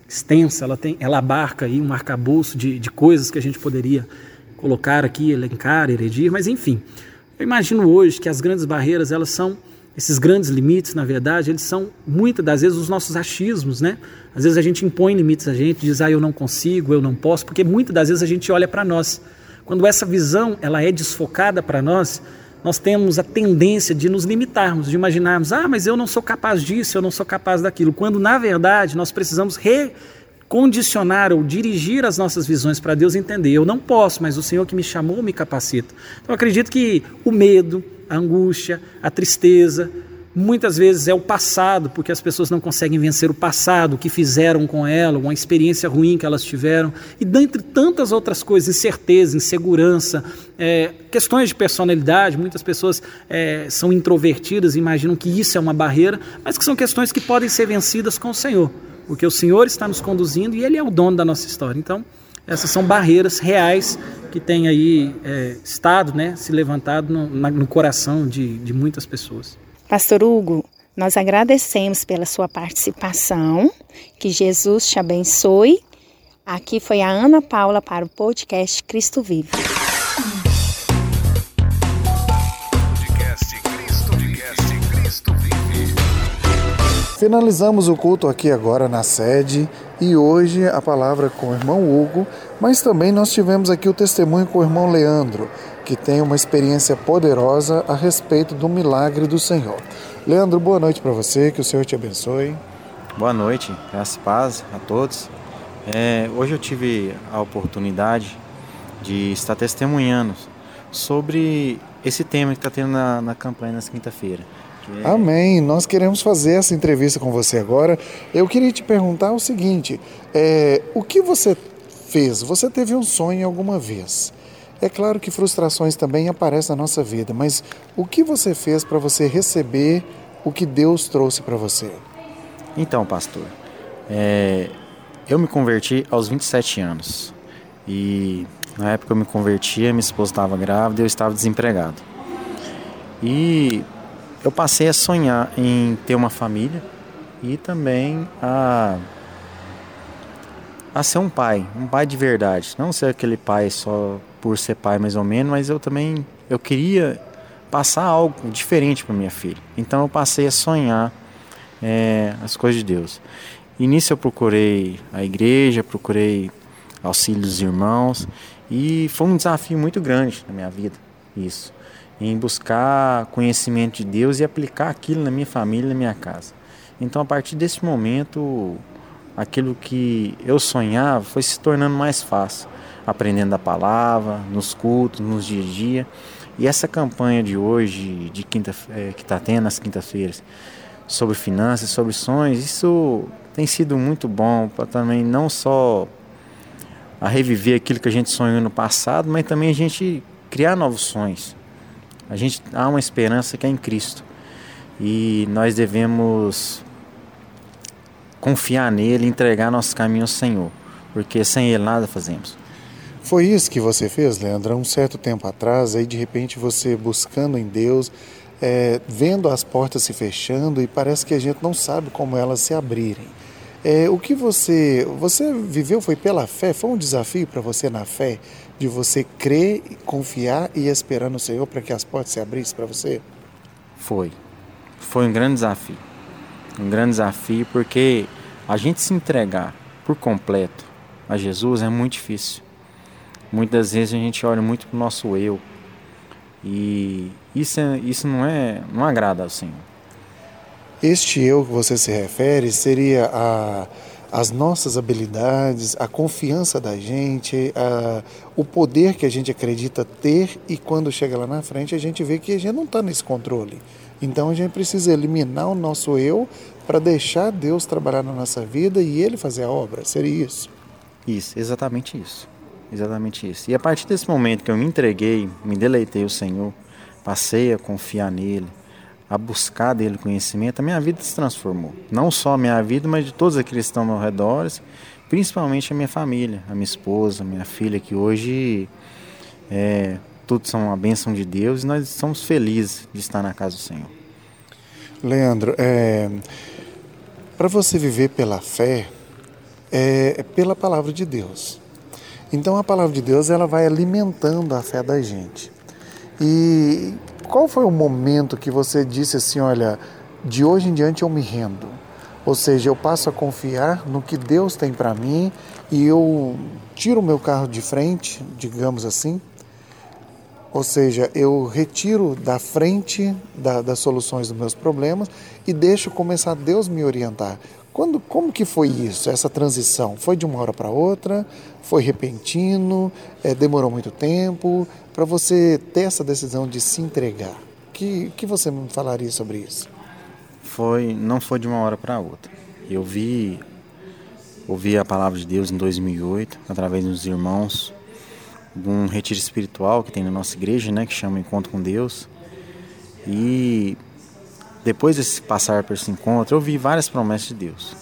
extensa, ela, tem, ela abarca aí um arcabouço de, de coisas que a gente poderia colocar aqui, elencar, heredir, mas enfim. Eu imagino hoje que as grandes barreiras, elas são esses grandes limites, na verdade, eles são muitas das vezes os nossos achismos, né? Às vezes a gente impõe limites a gente, diz, ah, eu não consigo, eu não posso, porque muitas das vezes a gente olha para nós. Quando essa visão ela é desfocada para nós, nós temos a tendência de nos limitarmos, de imaginarmos, ah, mas eu não sou capaz disso, eu não sou capaz daquilo, quando na verdade nós precisamos re condicionar ou dirigir as nossas visões para Deus entender. Eu não posso, mas o Senhor que me chamou me capacita. Então acredito que o medo, a angústia, a tristeza, muitas vezes é o passado, porque as pessoas não conseguem vencer o passado, o que fizeram com ela, uma experiência ruim que elas tiveram, e dentre tantas outras coisas, incerteza, insegurança, é, questões de personalidade, muitas pessoas é, são introvertidas imaginam que isso é uma barreira, mas que são questões que podem ser vencidas com o Senhor porque o Senhor está nos conduzindo e Ele é o dono da nossa história. Então, essas são barreiras reais que têm aí é, estado, né, se levantado no, na, no coração de, de muitas pessoas. Pastor Hugo, nós agradecemos pela sua participação, que Jesus te abençoe. Aqui foi a Ana Paula para o podcast Cristo Vive. Finalizamos o culto aqui agora na sede e hoje a palavra com o irmão Hugo, mas também nós tivemos aqui o testemunho com o irmão Leandro, que tem uma experiência poderosa a respeito do milagre do Senhor. Leandro, boa noite para você, que o Senhor te abençoe. Boa noite, graças e paz a todos. É, hoje eu tive a oportunidade de estar testemunhando sobre esse tema que está tendo na, na campanha nessa quinta-feira. É... Amém. Nós queremos fazer essa entrevista com você agora. Eu queria te perguntar o seguinte: é, o que você fez? Você teve um sonho alguma vez? É claro que frustrações também aparecem na nossa vida, mas o que você fez para você receber o que Deus trouxe para você? Então, pastor, é, eu me converti aos 27 anos e na época eu me convertia, minha esposa estava grávida e eu estava desempregado. E eu passei a sonhar em ter uma família e também a a ser um pai, um pai de verdade, não ser aquele pai só por ser pai mais ou menos, mas eu também eu queria passar algo diferente para minha filha. Então eu passei a sonhar é, as coisas de Deus. Nisso eu procurei a igreja, procurei auxílio dos irmãos e foi um desafio muito grande na minha vida isso, em buscar conhecimento de Deus e aplicar aquilo na minha família, na minha casa. Então a partir desse momento, aquilo que eu sonhava foi se tornando mais fácil, aprendendo a palavra, nos cultos, nos dia a dia. E essa campanha de hoje, de quinta, é, que está tendo nas quintas-feiras, sobre finanças, sobre sonhos, isso tem sido muito bom para também não só a reviver aquilo que a gente sonhou no passado, mas também a gente criar novos sonhos. A gente há uma esperança que é em Cristo. E nós devemos confiar nele, entregar nossos caminhos ao Senhor, porque sem ele nada fazemos. Foi isso que você fez, Leandro, um certo tempo atrás, aí de repente você buscando em Deus, é, vendo as portas se fechando e parece que a gente não sabe como elas se abrirem. É, o que você você viveu foi pela fé? Foi um desafio para você na fé de você crer, confiar e esperar no Senhor para que as portas se abrissem para você? Foi, foi um grande desafio, um grande desafio porque a gente se entregar por completo a Jesus é muito difícil. Muitas vezes a gente olha muito para o nosso eu e isso, é, isso não é não agrada ao Senhor. Este eu que você se refere seria a, as nossas habilidades, a confiança da gente, a, o poder que a gente acredita ter e quando chega lá na frente a gente vê que a gente não está nesse controle. Então a gente precisa eliminar o nosso eu para deixar Deus trabalhar na nossa vida e Ele fazer a obra. Seria isso? Isso, exatamente isso. Exatamente isso. E a partir desse momento que eu me entreguei, me deleitei o Senhor, passei a confiar nele, a buscar dele conhecimento, a minha vida se transformou. Não só a minha vida, mas de todos aqueles que estão ao meu redor, principalmente a minha família, a minha esposa, a minha filha, que hoje é, tudo são uma bênção de Deus e nós somos felizes de estar na casa do Senhor. Leandro, é, para você viver pela fé, é, é pela palavra de Deus. Então a palavra de Deus ela vai alimentando a fé da gente. E qual foi o momento que você disse assim, olha, de hoje em diante eu me rendo? Ou seja, eu passo a confiar no que Deus tem para mim e eu tiro o meu carro de frente, digamos assim. Ou seja, eu retiro da frente da, das soluções dos meus problemas e deixo começar Deus me orientar. Quando, como que foi isso, essa transição? Foi de uma hora para outra? Foi repentino? É, demorou muito tempo? Para você ter essa decisão de se entregar, que que você me falaria sobre isso? Foi, não foi de uma hora para outra. Eu vi, ouvi a palavra de Deus em 2008 através dos irmãos, um retiro espiritual que tem na nossa igreja, né, que chama Encontro com Deus. E depois de passar por esse encontro, eu vi várias promessas de Deus.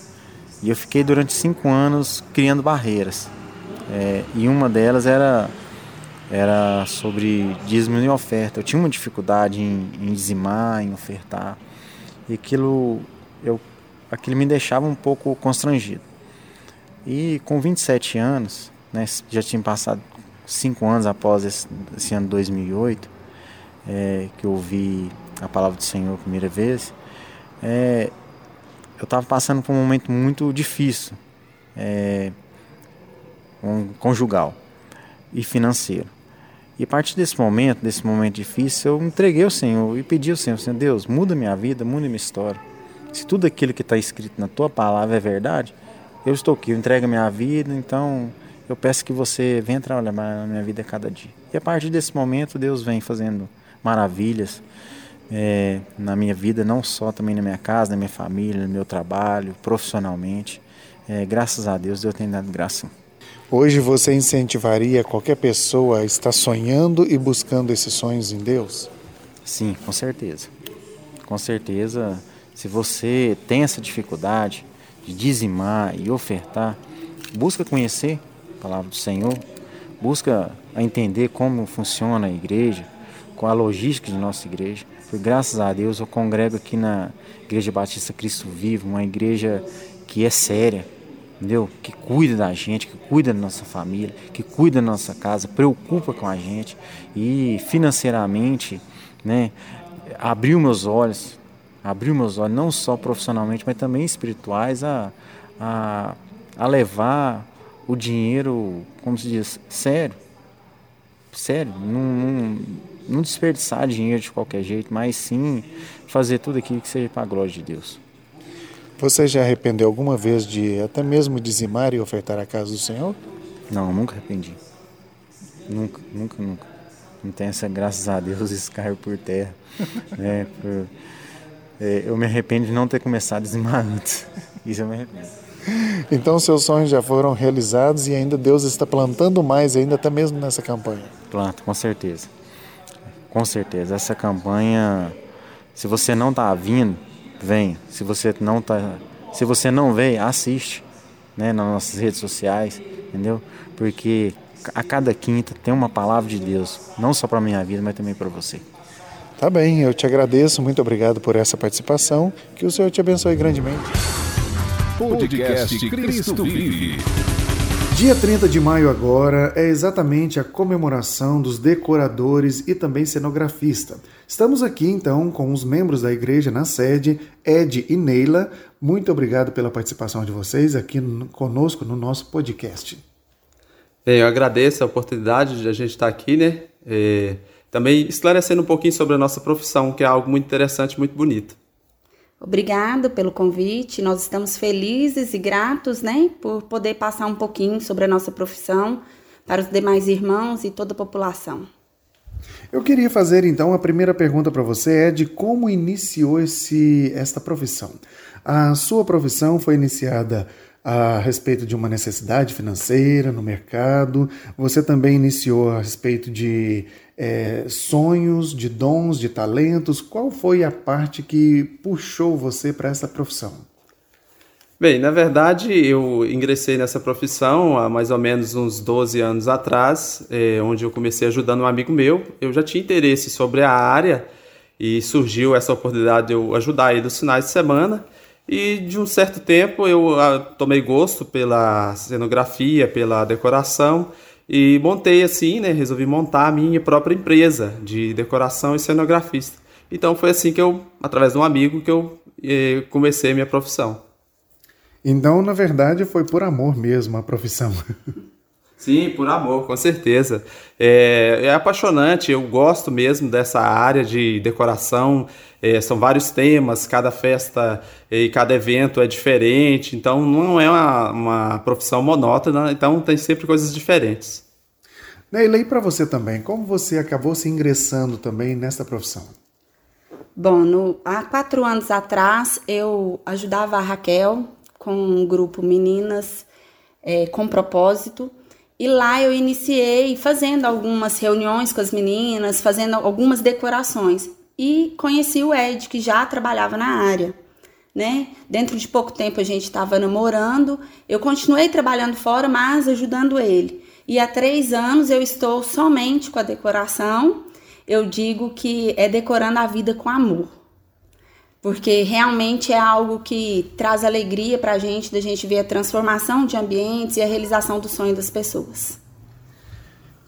E eu fiquei durante cinco anos criando barreiras. É, e uma delas era, era sobre dízimo e oferta. Eu tinha uma dificuldade em, em dizimar, em ofertar. E aquilo, eu, aquilo me deixava um pouco constrangido. E com 27 anos, né, já tinha passado cinco anos após esse, esse ano 2008, é, que eu vi a palavra do Senhor a primeira vez, é, eu estava passando por um momento muito difícil, é, um, conjugal e financeiro. E a partir desse momento, desse momento difícil, eu entreguei ao Senhor e pedi ao Senhor, Senhor Deus, muda minha vida, muda minha história. Se tudo aquilo que está escrito na tua palavra é verdade, eu estou aqui, eu entrego a minha vida, então eu peço que você venha trabalhar na minha vida a cada dia. E a partir desse momento, Deus vem fazendo maravilhas é, na minha vida, não só também na minha casa, na minha família, no meu trabalho, profissionalmente. É, graças a Deus, Deus tem dado graça. Hoje você incentivaria qualquer pessoa a estar sonhando e buscando esses sonhos em Deus? Sim, com certeza. Com certeza, se você tem essa dificuldade de dizimar e ofertar, busca conhecer a palavra do Senhor, busca entender como funciona a igreja, com a logística de nossa igreja. Graças a Deus eu congrego aqui na Igreja Batista Cristo Vivo, uma igreja que é séria, entendeu? Que cuida da gente, que cuida da nossa família, que cuida da nossa casa, preocupa com a gente e financeiramente, né, abriu meus olhos, abriu meus olhos não só profissionalmente, mas também espirituais a, a, a levar o dinheiro, como se diz, sério. Sério, não, não, não desperdiçar dinheiro de qualquer jeito, mas sim fazer tudo aquilo que seja para a glória de Deus. Você já arrependeu alguma vez de até mesmo dizimar e ofertar a casa do Senhor? Não, nunca arrependi. Nunca, nunca, nunca. Não tem essa, graças a Deus, caiu por terra. *laughs* né? Por, é, eu me arrependo de não ter começado a dizimar antes. *laughs* Isso eu me arrependo. Então seus sonhos já foram realizados e ainda Deus está plantando mais ainda até mesmo nessa campanha. Planta, com certeza. Com certeza. Essa campanha, se você não está vindo, vem. Se você não tá, se você não veio, assiste, né, nas nossas redes sociais, entendeu? Porque a cada quinta tem uma palavra de Deus, não só para minha vida, mas também para você. Tá bem, eu te agradeço, muito obrigado por essa participação, que o Senhor te abençoe grandemente. Podcast Cristo Vive. Dia 30 de maio agora é exatamente a comemoração dos decoradores e também cenografista. Estamos aqui então com os membros da igreja na sede, Ed e Neila. Muito obrigado pela participação de vocês aqui conosco no nosso podcast. Bem, eu agradeço a oportunidade de a gente estar aqui, né? E também esclarecendo um pouquinho sobre a nossa profissão, que é algo muito interessante, muito bonito. Obrigado pelo convite. Nós estamos felizes e gratos, né, por poder passar um pouquinho sobre a nossa profissão para os demais irmãos e toda a população. Eu queria fazer então a primeira pergunta para você é de como iniciou esse esta profissão. A sua profissão foi iniciada a respeito de uma necessidade financeira no mercado. Você também iniciou a respeito de é, sonhos, de dons, de talentos. Qual foi a parte que puxou você para essa profissão? Bem, na verdade, eu ingressei nessa profissão há mais ou menos uns 12 anos atrás, é, onde eu comecei ajudando um amigo meu. Eu já tinha interesse sobre a área e surgiu essa oportunidade de eu ajudar ele nos finais de semana. E de um certo tempo eu ah, tomei gosto pela cenografia, pela decoração e montei assim, né? Resolvi montar a minha própria empresa de decoração e cenografista. Então foi assim que eu, através de um amigo, que eu eh, comecei a minha profissão. Então, na verdade, foi por amor mesmo a profissão. *laughs* Sim, por amor, com certeza. É, é apaixonante, eu gosto mesmo dessa área de decoração. É, são vários temas, cada festa e cada evento é diferente, então não é uma, uma profissão monótona, então tem sempre coisas diferentes. Neila, e para você também, como você acabou se ingressando também nessa profissão? Bom, no, há quatro anos atrás eu ajudava a Raquel com um grupo Meninas é, com Propósito e lá eu iniciei fazendo algumas reuniões com as meninas, fazendo algumas decorações. E conheci o Ed, que já trabalhava na área. Né? Dentro de pouco tempo a gente estava namorando. Eu continuei trabalhando fora, mas ajudando ele. E há três anos eu estou somente com a decoração. Eu digo que é decorando a vida com amor porque realmente é algo que traz alegria para a gente, da gente ver a transformação de ambientes e a realização do sonho das pessoas.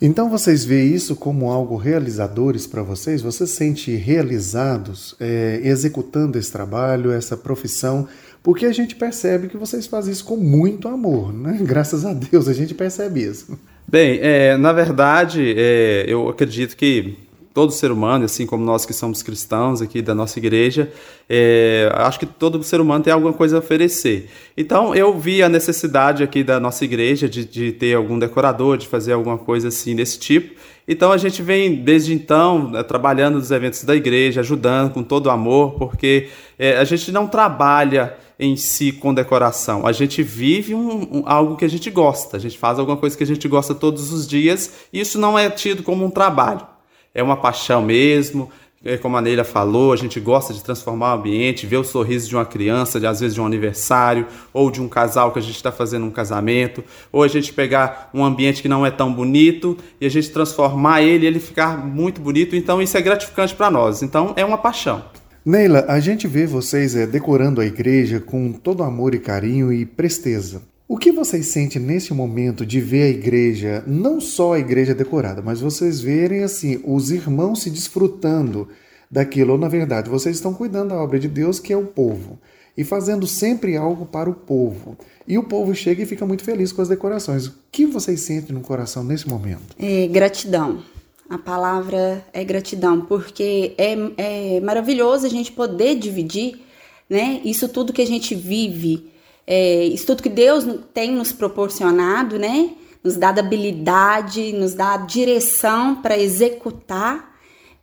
Então vocês veem isso como algo realizadores para vocês? Vocês se sentem realizados é, executando esse trabalho, essa profissão? Porque a gente percebe que vocês fazem isso com muito amor, né? *laughs* Graças a Deus a gente percebe isso. Bem, é, na verdade, é, eu acredito que todo ser humano, assim como nós que somos cristãos aqui da nossa igreja, é, acho que todo ser humano tem alguma coisa a oferecer. Então eu vi a necessidade aqui da nossa igreja de, de ter algum decorador, de fazer alguma coisa assim desse tipo. Então a gente vem desde então né, trabalhando nos eventos da igreja, ajudando com todo o amor, porque é, a gente não trabalha em si com decoração. A gente vive um, um, algo que a gente gosta, a gente faz alguma coisa que a gente gosta todos os dias, e isso não é tido como um trabalho é uma paixão mesmo. É, como a Neila falou, a gente gosta de transformar o ambiente, ver o sorriso de uma criança, de, às vezes de um aniversário, ou de um casal que a gente está fazendo um casamento, ou a gente pegar um ambiente que não é tão bonito e a gente transformar ele ele ficar muito bonito. Então isso é gratificante para nós. Então é uma paixão. Neila, a gente vê vocês é, decorando a igreja com todo amor e carinho e presteza. O que vocês sentem nesse momento de ver a igreja, não só a igreja decorada, mas vocês verem assim, os irmãos se desfrutando daquilo, ou na verdade, vocês estão cuidando da obra de Deus, que é o povo, e fazendo sempre algo para o povo. E o povo chega e fica muito feliz com as decorações. O que vocês sentem no coração nesse momento? É, gratidão. A palavra é gratidão, porque é, é maravilhoso a gente poder dividir né, isso tudo que a gente vive é, isso tudo que Deus tem nos proporcionado, né? Nos dá habilidade, nos dá direção para executar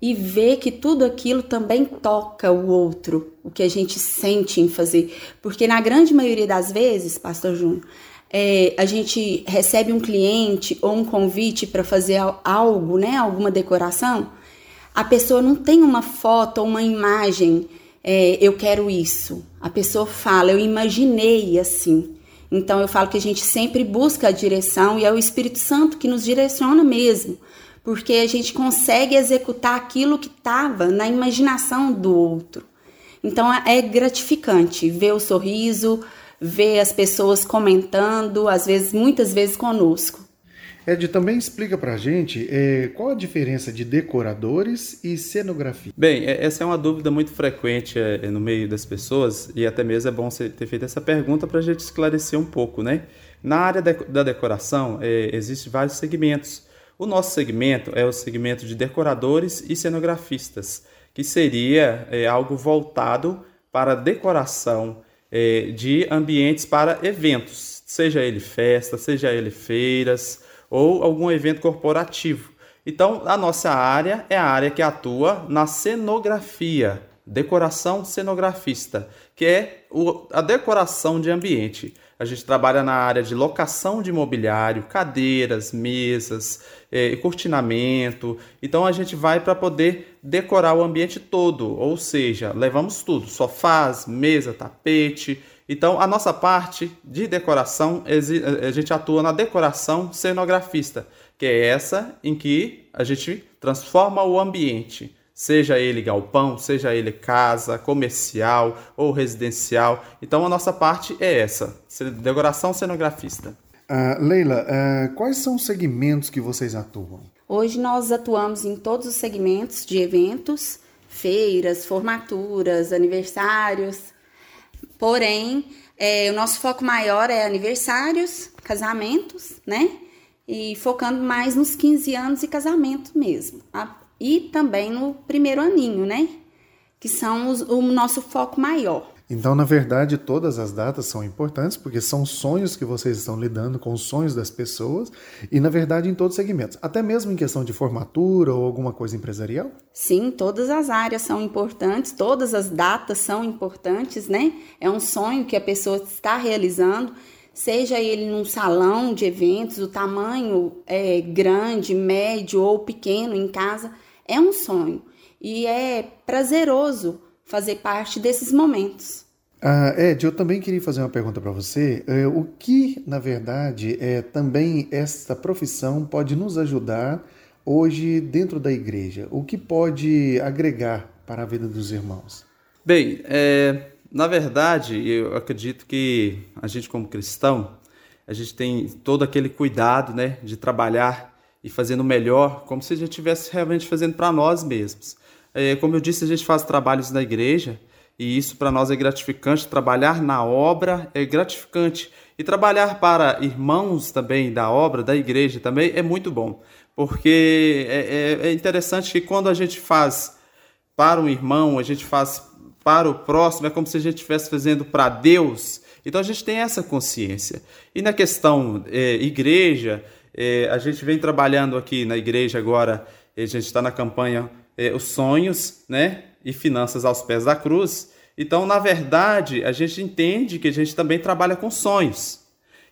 e ver que tudo aquilo também toca o outro, o que a gente sente em fazer. Porque na grande maioria das vezes, Pastor Júnior, é, a gente recebe um cliente ou um convite para fazer algo, né? Alguma decoração. A pessoa não tem uma foto ou uma imagem é, eu quero isso. A pessoa fala, eu imaginei assim. Então eu falo que a gente sempre busca a direção e é o Espírito Santo que nos direciona mesmo, porque a gente consegue executar aquilo que estava na imaginação do outro. Então é gratificante ver o sorriso, ver as pessoas comentando, às vezes, muitas vezes conosco. Ed, também explica pra gente é, qual a diferença de decoradores e cenografia. Bem, é, essa é uma dúvida muito frequente é, no meio das pessoas e até mesmo é bom você ter feito essa pergunta para a gente esclarecer um pouco, né? Na área da decoração, é, existem vários segmentos. O nosso segmento é o segmento de decoradores e cenografistas, que seria é, algo voltado para decoração de ambientes para eventos, seja ele festa, seja ele feiras, ou algum evento corporativo. Então, a nossa área é a área que atua na cenografia, decoração cenografista, que é a decoração de ambiente. A gente trabalha na área de locação de mobiliário, cadeiras, mesas, é, cortinamento. Então a gente vai para poder decorar o ambiente todo, ou seja, levamos tudo: sofás, mesa, tapete, então, a nossa parte de decoração, a gente atua na decoração cenografista, que é essa em que a gente transforma o ambiente, seja ele galpão, seja ele casa, comercial ou residencial. Então, a nossa parte é essa, decoração cenografista. Uh, Leila, uh, quais são os segmentos que vocês atuam? Hoje nós atuamos em todos os segmentos de eventos, feiras, formaturas, aniversários, Porém, é, o nosso foco maior é aniversários, casamentos, né? E focando mais nos 15 anos e casamento mesmo. E também no primeiro aninho, né? Que são os, o nosso foco maior. Então, na verdade, todas as datas são importantes porque são sonhos que vocês estão lidando com os sonhos das pessoas e, na verdade, em todos os segmentos, até mesmo em questão de formatura ou alguma coisa empresarial? Sim, todas as áreas são importantes, todas as datas são importantes, né? É um sonho que a pessoa está realizando, seja ele num salão de eventos, o tamanho é grande, médio ou pequeno em casa, é um sonho e é prazeroso fazer parte desses momentos. Ah, Ed, eu também queria fazer uma pergunta para você. É, o que, na verdade, é também essa profissão pode nos ajudar hoje dentro da igreja? O que pode agregar para a vida dos irmãos? Bem, é, na verdade, eu acredito que a gente como cristão, a gente tem todo aquele cuidado, né, de trabalhar e fazendo melhor, como se a gente estivesse realmente fazendo para nós mesmos. É, como eu disse, a gente faz trabalhos na igreja e isso para nós é gratificante. Trabalhar na obra é gratificante e trabalhar para irmãos também da obra, da igreja também é muito bom, porque é, é, é interessante que quando a gente faz para um irmão, a gente faz para o próximo, é como se a gente estivesse fazendo para Deus. Então a gente tem essa consciência. E na questão é, igreja, é, a gente vem trabalhando aqui na igreja agora, a gente está na campanha é, Os Sonhos né, e Finanças aos Pés da Cruz. Então, na verdade, a gente entende que a gente também trabalha com sonhos.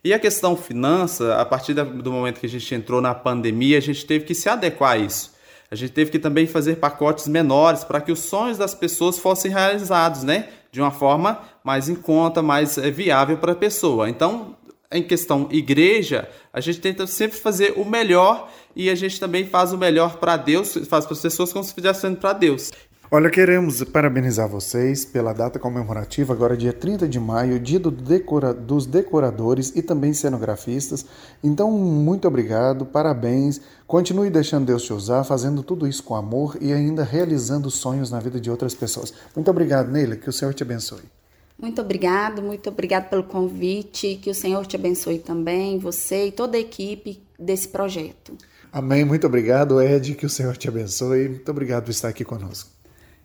E a questão finança, a partir do momento que a gente entrou na pandemia, a gente teve que se adequar a isso. A gente teve que também fazer pacotes menores para que os sonhos das pessoas fossem realizados, né? De uma forma mais em conta, mais é, viável para a pessoa. Então, em questão igreja, a gente tenta sempre fazer o melhor e a gente também faz o melhor para Deus, faz para as pessoas como se estivesse fazendo para Deus. Olha, queremos parabenizar vocês pela data comemorativa, agora dia 30 de maio, dia do decora, dos decoradores e também cenografistas. Então, muito obrigado, parabéns. Continue deixando Deus te usar, fazendo tudo isso com amor e ainda realizando sonhos na vida de outras pessoas. Muito obrigado, Neila, que o Senhor te abençoe. Muito obrigado, muito obrigado pelo convite, que o Senhor te abençoe também, você e toda a equipe desse projeto. Amém, muito obrigado, Ed, que o Senhor te abençoe. Muito obrigado por estar aqui conosco.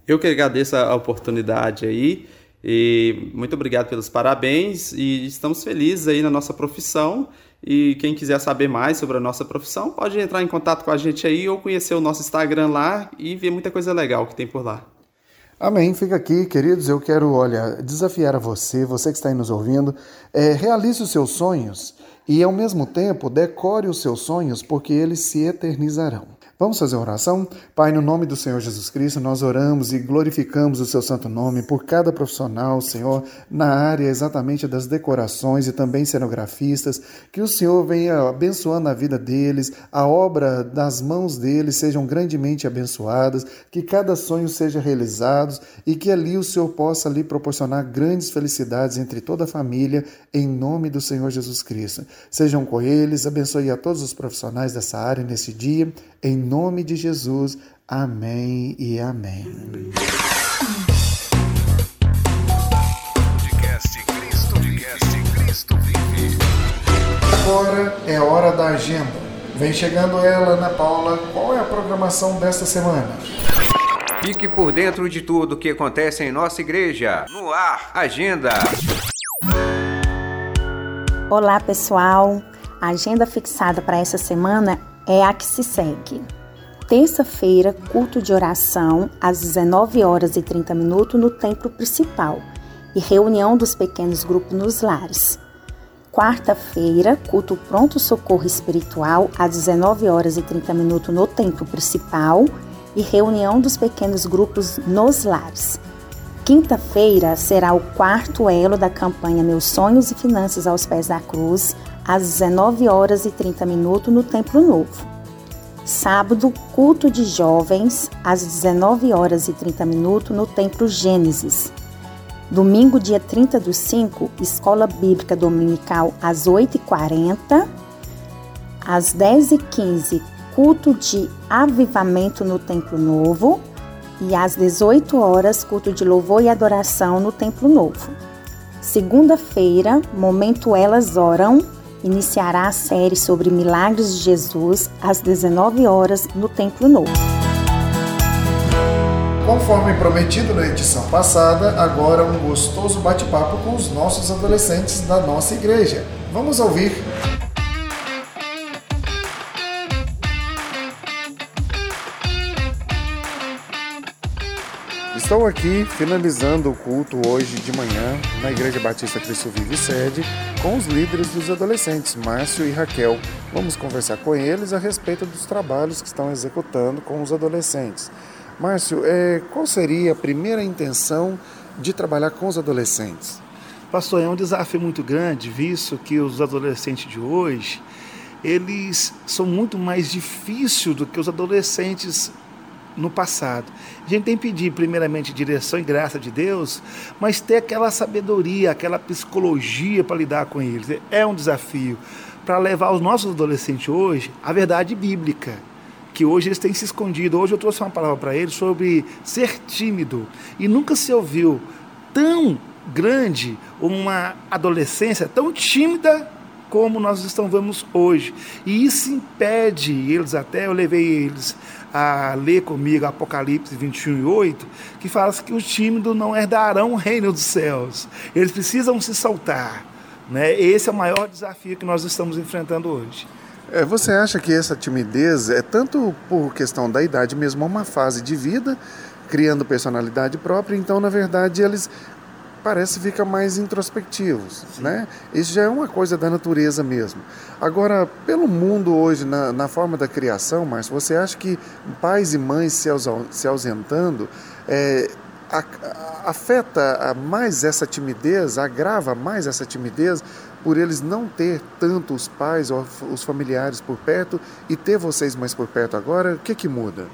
Eu que agradeço a oportunidade aí e muito obrigado pelos parabéns e estamos felizes aí na nossa profissão e quem quiser saber mais sobre a nossa profissão pode entrar em contato com a gente aí ou conhecer o nosso Instagram lá e ver muita coisa legal que tem por lá. Amém. Fica aqui, queridos. Eu quero, olha, desafiar a você, você que está aí nos ouvindo, é, realize os seus sonhos e, ao mesmo tempo, decore os seus sonhos, porque eles se eternizarão. Vamos fazer oração? Pai, no nome do Senhor Jesus Cristo, nós oramos e glorificamos o seu santo nome por cada profissional, Senhor, na área exatamente das decorações e também cenografistas, que o Senhor venha abençoando a vida deles, a obra das mãos deles sejam grandemente abençoadas, que cada sonho seja realizado e que ali o Senhor possa lhe proporcionar grandes felicidades entre toda a família, em nome do Senhor Jesus Cristo. Sejam com eles, abençoe a todos os profissionais dessa área nesse dia, em nome de Jesus. Amém e amém. Agora é hora da agenda. Vem chegando ela, Ana Paula. Qual é a programação desta semana? Fique por dentro de tudo que acontece em nossa igreja. No ar, agenda. Olá, pessoal. A agenda fixada para essa semana é a que se segue. Terça-feira, culto de oração às 19 horas e 30 minutos no templo principal e reunião dos pequenos grupos nos lares. Quarta-feira, culto pronto socorro espiritual às 19 horas e 30 minutos no templo principal e reunião dos pequenos grupos nos lares. Quinta-feira será o quarto elo da campanha Meus Sonhos e Finanças aos Pés da Cruz, às 19 horas e 30 minutos no Templo Novo. Sábado, culto de jovens, às 19 horas e 30 minutos no Templo Gênesis. Domingo, dia 30 do 5, Escola Bíblica Dominical, às 8h40. Às 10h15, culto de avivamento no Templo Novo. E às 18 horas, culto de louvor e adoração no Templo Novo. Segunda-feira, momento Elas Oram, iniciará a série sobre milagres de Jesus às 19 horas no Templo Novo. Conforme prometido na edição passada, agora um gostoso bate-papo com os nossos adolescentes da nossa igreja. Vamos ouvir. Estou aqui finalizando o culto hoje de manhã na Igreja Batista Cristo Vive Sede com os líderes dos adolescentes, Márcio e Raquel. Vamos conversar com eles a respeito dos trabalhos que estão executando com os adolescentes. Márcio, é, qual seria a primeira intenção de trabalhar com os adolescentes? Pastor, é um desafio muito grande, visto que os adolescentes de hoje, eles são muito mais difíceis do que os adolescentes no passado. A gente tem que pedir, primeiramente, direção e graça de Deus, mas ter aquela sabedoria, aquela psicologia para lidar com eles. É um desafio para levar os nossos adolescentes hoje à verdade bíblica, que hoje eles têm se escondido. Hoje eu trouxe uma palavra para eles sobre ser tímido. E nunca se ouviu tão grande uma adolescência tão tímida como nós estamos hoje. E isso impede eles até, eu levei eles a ler comigo Apocalipse 21 e 8, que fala que os tímidos não herdarão o reino dos céus. Eles precisam se soltar. Né? Esse é o maior desafio que nós estamos enfrentando hoje. É, você acha que essa timidez é tanto por questão da idade mesmo, uma fase de vida, criando personalidade própria, então, na verdade, eles parece fica mais introspectivos, Sim. né? Isso já é uma coisa da natureza mesmo. Agora, pelo mundo hoje, na, na forma da criação, Márcio, você acha que pais e mães se, se ausentando é, afeta mais essa timidez, agrava mais essa timidez por eles não ter tanto os pais ou os familiares por perto e ter vocês mais por perto agora, o que que muda?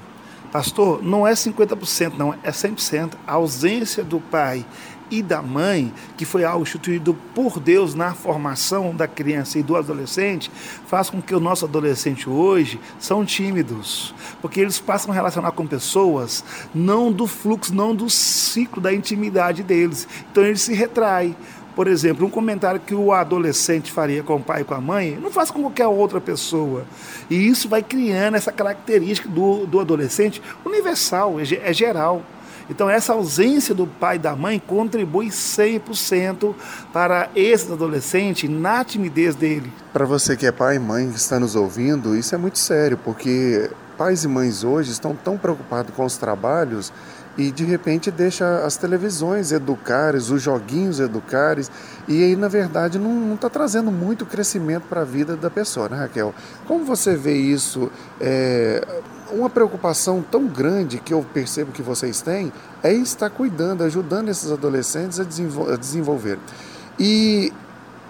Pastor, não é 50%, não, é 100%. A ausência do pai e da mãe, que foi algo instituído por Deus na formação da criança e do adolescente, faz com que o nosso adolescente hoje são tímidos, porque eles passam a relacionar com pessoas não do fluxo, não do ciclo da intimidade deles. Então eles se retraem. Por exemplo, um comentário que o adolescente faria com o pai e com a mãe, não faz com qualquer outra pessoa. E isso vai criando essa característica do, do adolescente universal, é, é geral. Então, essa ausência do pai e da mãe contribui 100% para esse adolescente na timidez dele. Para você que é pai e mãe que está nos ouvindo, isso é muito sério, porque pais e mães hoje estão tão preocupados com os trabalhos e de repente deixa as televisões educares, os joguinhos educares, e aí na verdade não está trazendo muito crescimento para a vida da pessoa, né Raquel? Como você vê isso? É, uma preocupação tão grande que eu percebo que vocês têm é estar cuidando, ajudando esses adolescentes a, desenvol a desenvolver. E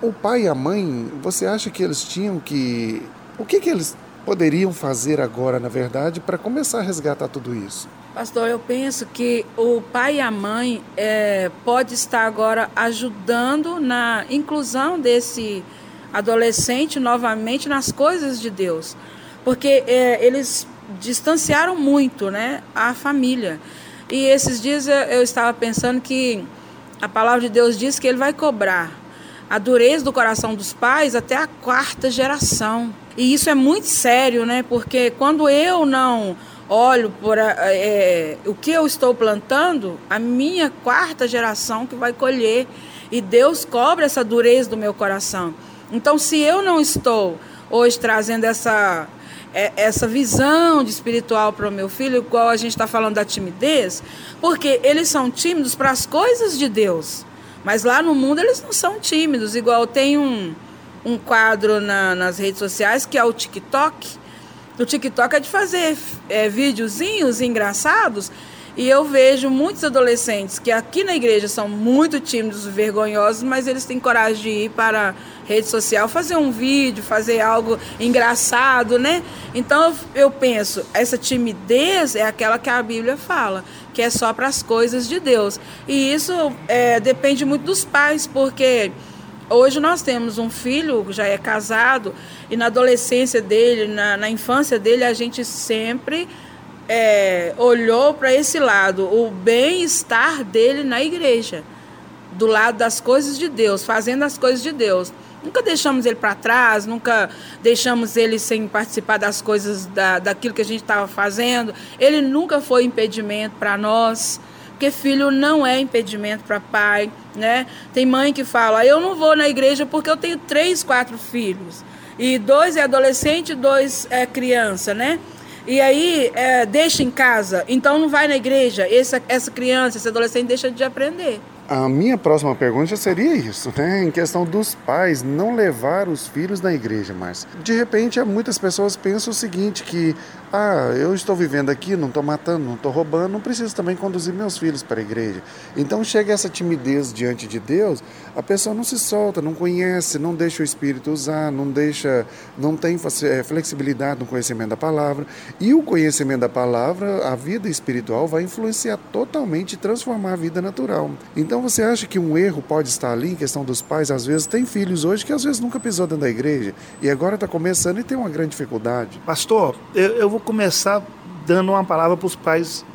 o pai e a mãe, você acha que eles tinham que. O que, que eles poderiam fazer agora, na verdade, para começar a resgatar tudo isso? Pastor, eu penso que o pai e a mãe é, pode estar agora ajudando na inclusão desse adolescente novamente nas coisas de Deus, porque é, eles distanciaram muito né, a família. E esses dias eu estava pensando que a palavra de Deus diz que ele vai cobrar a dureza do coração dos pais até a quarta geração. E isso é muito sério, né? Porque quando eu não olho por é, o que eu estou plantando, a minha quarta geração que vai colher. E Deus cobra essa dureza do meu coração. Então, se eu não estou hoje trazendo essa é, essa visão de espiritual para o meu filho, igual a gente está falando da timidez, porque eles são tímidos para as coisas de Deus. Mas lá no mundo eles não são tímidos. Igual tem um, um quadro na, nas redes sociais que é o TikTok. O TikTok é de fazer é, videozinhos engraçados e eu vejo muitos adolescentes que aqui na igreja são muito tímidos, vergonhosos, mas eles têm coragem de ir para a rede social, fazer um vídeo, fazer algo engraçado, né? Então eu penso, essa timidez é aquela que a Bíblia fala, que é só para as coisas de Deus. E isso é, depende muito dos pais, porque hoje nós temos um filho que já é casado, e na adolescência dele, na, na infância dele, a gente sempre é, olhou para esse lado, o bem-estar dele na igreja, do lado das coisas de Deus, fazendo as coisas de Deus. Nunca deixamos ele para trás, nunca deixamos ele sem participar das coisas, da, daquilo que a gente estava fazendo. Ele nunca foi impedimento para nós, porque filho não é impedimento para pai, né? Tem mãe que fala, eu não vou na igreja porque eu tenho três, quatro filhos. E dois é adolescente, dois é criança, né? E aí é, deixa em casa, então não vai na igreja, essa, essa criança, esse adolescente deixa de aprender. a minha próxima pergunta seria isso, né? Em questão dos pais não levar os filhos na igreja mais. De repente, muitas pessoas pensam o seguinte, que ah, eu estou vivendo aqui, não estou matando, não estou roubando, não preciso também conduzir meus filhos para a igreja. Então chega essa timidez diante de Deus, a pessoa não se solta, não conhece, não deixa o Espírito usar, não deixa, não tem eh, flexibilidade no conhecimento da palavra. E o conhecimento da palavra, a vida espiritual vai influenciar totalmente e transformar a vida natural. Então você acha que um erro pode estar ali em questão dos pais? Às vezes tem filhos hoje que às vezes nunca pisou dentro da igreja e agora está começando e tem uma grande dificuldade. Pastor, eu, eu vou começar dando uma palavra para os pais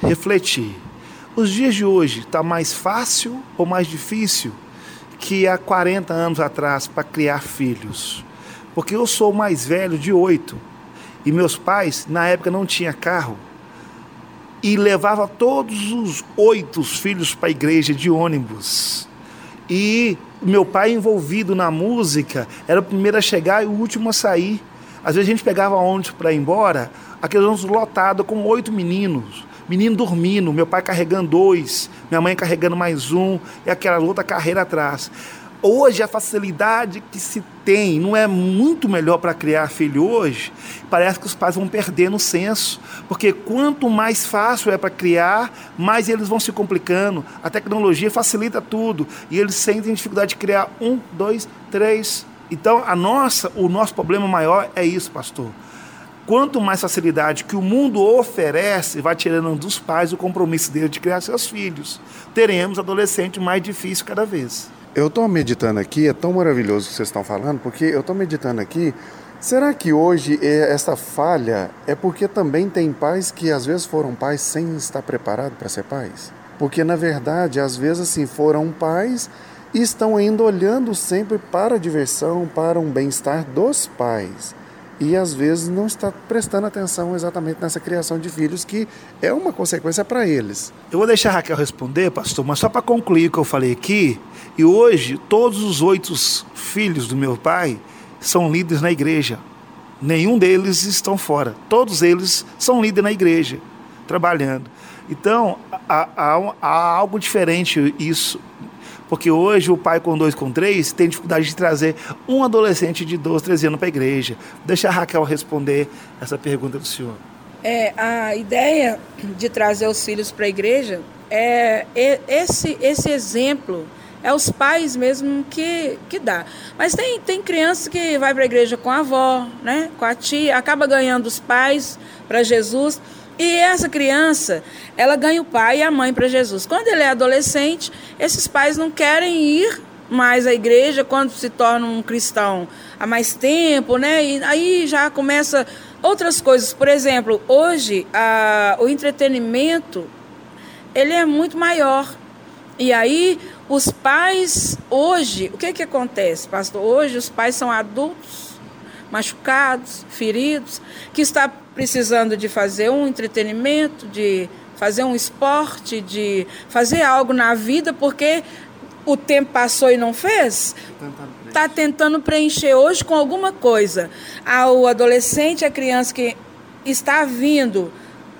refletir. Os dias de hoje está mais fácil ou mais difícil que há 40 anos atrás para criar filhos? Porque eu sou o mais velho de oito e meus pais na época não tinha carro e levava todos os oito filhos para a igreja de ônibus. E meu pai envolvido na música era o primeiro a chegar e o último a sair. Às vezes a gente pegava ônibus para ir embora, aqueles ônibus lotados com oito meninos. Menino dormindo, meu pai carregando dois, minha mãe carregando mais um, e aquela outra carreira atrás. Hoje a facilidade que se tem não é muito melhor para criar filho hoje, parece que os pais vão perdendo o senso, porque quanto mais fácil é para criar, mais eles vão se complicando. A tecnologia facilita tudo e eles sentem dificuldade de criar um, dois, três. Então a nossa, o nosso problema maior é isso, pastor. Quanto mais facilidade que o mundo oferece, vai tirando dos pais o compromisso dele de criar seus filhos. Teremos adolescente mais difícil cada vez. Eu estou meditando aqui, é tão maravilhoso o que vocês estão falando, porque eu estou meditando aqui. Será que hoje essa falha é porque também tem pais que às vezes foram pais sem estar preparados para ser pais? Porque na verdade, às vezes assim, foram pais e estão ainda olhando sempre para a diversão, para um bem-estar dos pais e às vezes não está prestando atenção exatamente nessa criação de filhos, que é uma consequência para eles. Eu vou deixar a Raquel responder, pastor, mas só para concluir o que eu falei aqui, e hoje todos os oito filhos do meu pai são líderes na igreja. Nenhum deles estão fora. Todos eles são líderes na igreja, trabalhando. Então, há, há, há algo diferente isso porque hoje o pai com dois, com três, tem dificuldade de trazer um adolescente de 12, 13 anos para a igreja. Deixa a Raquel responder essa pergunta do senhor. É, a ideia de trazer os filhos para a igreja é esse, esse exemplo é os pais mesmo que, que dá. Mas tem, tem criança que vai para a igreja com a avó, né, com a tia, acaba ganhando os pais para Jesus. E essa criança, ela ganha o pai e a mãe para Jesus. Quando ele é adolescente, esses pais não querem ir mais à igreja quando se torna um cristão há mais tempo, né? E aí já começa outras coisas. Por exemplo, hoje a, o entretenimento ele é muito maior. E aí os pais hoje, o que que acontece, pastor? Hoje os pais são adultos machucados, feridos, que está precisando de fazer um entretenimento, de fazer um esporte, de fazer algo na vida, porque o tempo passou e não fez, está tentando preencher hoje com alguma coisa. O adolescente, a criança que está vindo,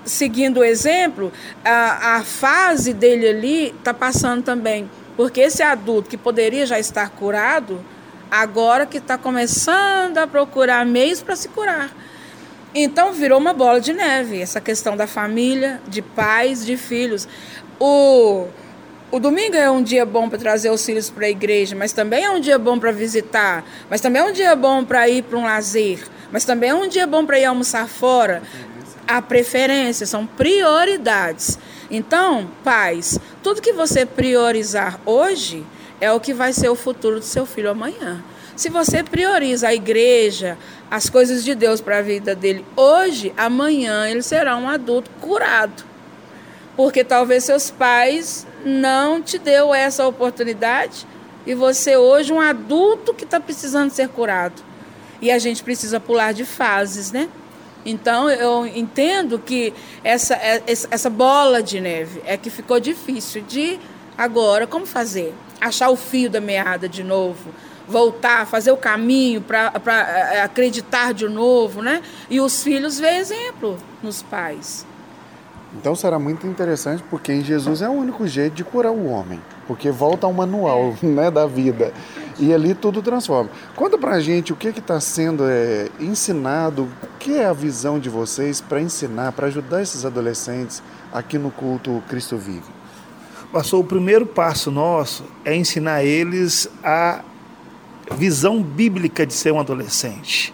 seguindo o exemplo, a, a fase dele ali está passando também. Porque esse adulto que poderia já estar curado, agora que está começando a procurar meios para se curar. Então virou uma bola de neve essa questão da família, de pais, de filhos. O, o domingo é um dia bom para trazer os filhos para a igreja, mas também é um dia bom para visitar, mas também é um dia bom para ir para um lazer, mas também é um dia bom para ir almoçar fora. A preferência são prioridades. Então, pais, tudo que você priorizar hoje é o que vai ser o futuro do seu filho amanhã. Se você prioriza a igreja, as coisas de Deus para a vida dele hoje, amanhã ele será um adulto curado. Porque talvez seus pais não te deu essa oportunidade e você hoje um adulto que está precisando ser curado. E a gente precisa pular de fases, né? Então eu entendo que essa, é, essa bola de neve é que ficou difícil de agora como fazer? Achar o fio da meada de novo voltar, fazer o caminho para é, acreditar de novo, né? E os filhos vê exemplo nos pais. Então será muito interessante porque em Jesus é o único jeito de curar o homem, porque volta ao manual né, da vida e ali tudo transforma. Conta pra gente o que está sendo é, ensinado, o que é a visão de vocês para ensinar, para ajudar esses adolescentes aqui no culto Cristo Vive. Pastor, o primeiro passo nosso é ensinar eles a visão bíblica de ser um adolescente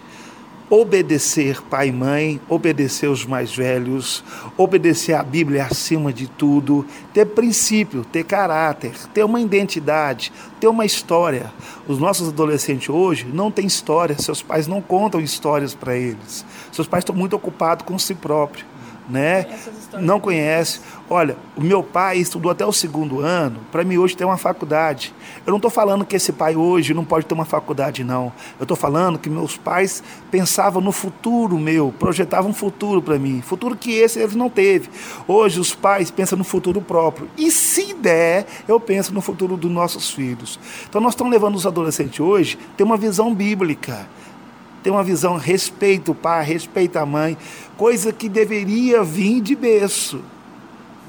obedecer pai e mãe, obedecer os mais velhos, obedecer a Bíblia acima de tudo, ter princípio, ter caráter, ter uma identidade, ter uma história. Os nossos adolescentes hoje não têm história, seus pais não contam histórias para eles. Seus pais estão muito ocupados com si próprio né? Não conhece. Olha, o meu pai estudou até o segundo ano, para mim hoje ter uma faculdade. Eu não estou falando que esse pai hoje não pode ter uma faculdade, não. Eu estou falando que meus pais pensavam no futuro meu, projetavam um futuro para mim, futuro que esse eles não teve. Hoje os pais pensam no futuro próprio. E se der, eu penso no futuro dos nossos filhos. Então nós estamos levando os adolescentes hoje a ter uma visão bíblica ter uma visão respeito o pai, respeito a mãe, coisa que deveria vir de berço.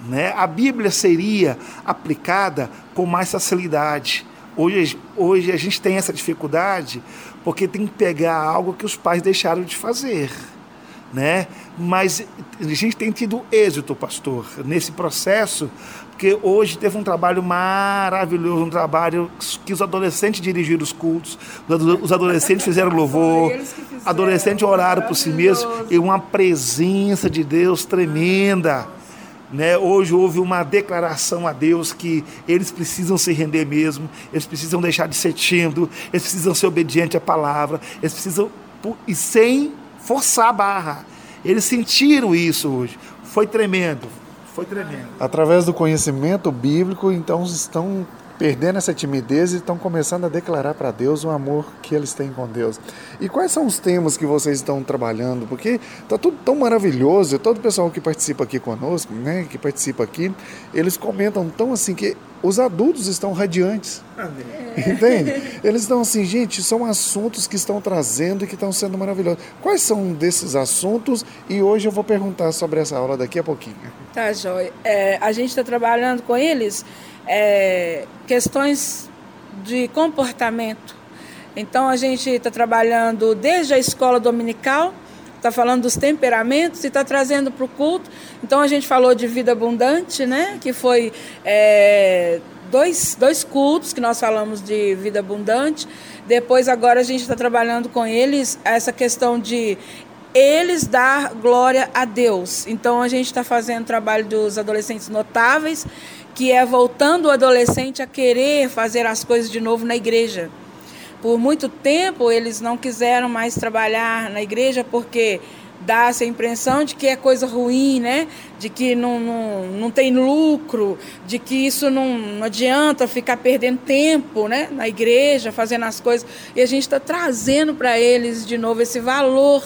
Né? A Bíblia seria aplicada com mais facilidade. Hoje, hoje a gente tem essa dificuldade porque tem que pegar algo que os pais deixaram de fazer. Né? Mas a gente tem tido êxito, pastor, nesse processo, porque hoje teve um trabalho maravilhoso, um trabalho que os adolescentes dirigiram os cultos, os adolescentes fizeram louvor, adolescentes oraram por si mesmos e uma presença de Deus tremenda. Né? Hoje houve uma declaração a Deus que eles precisam se render mesmo, eles precisam deixar de ser tímido, eles precisam ser obedientes à palavra, eles precisam, e sem forçar a barra. Eles sentiram isso hoje. Foi tremendo, foi tremendo. Através do conhecimento bíblico, então estão perdendo essa timidez e estão começando a declarar para Deus o amor que eles têm com Deus. E quais são os temas que vocês estão trabalhando? Porque está tudo tão maravilhoso, todo o pessoal que participa aqui conosco, né, que participa aqui, eles comentam tão assim que os adultos estão radiantes. É. Entende? Eles estão assim, gente, são assuntos que estão trazendo e que estão sendo maravilhosos. Quais são desses assuntos? E hoje eu vou perguntar sobre essa aula daqui a pouquinho. Tá, Joia. É, a gente está trabalhando com eles é, questões de comportamento. Então a gente está trabalhando desde a escola dominical, está falando dos temperamentos e está trazendo para o culto. Então a gente falou de vida abundante, né? Que foi é, dois, dois cultos que nós falamos de vida abundante. Depois agora a gente está trabalhando com eles essa questão de eles dar glória a Deus. Então a gente está fazendo trabalho dos adolescentes notáveis que é voltando o adolescente a querer fazer as coisas de novo na igreja. Por muito tempo eles não quiseram mais trabalhar na igreja porque dá essa impressão de que é coisa ruim, né? De que não, não, não tem lucro, de que isso não, não adianta ficar perdendo tempo, né? Na igreja, fazendo as coisas. E a gente está trazendo para eles de novo esse valor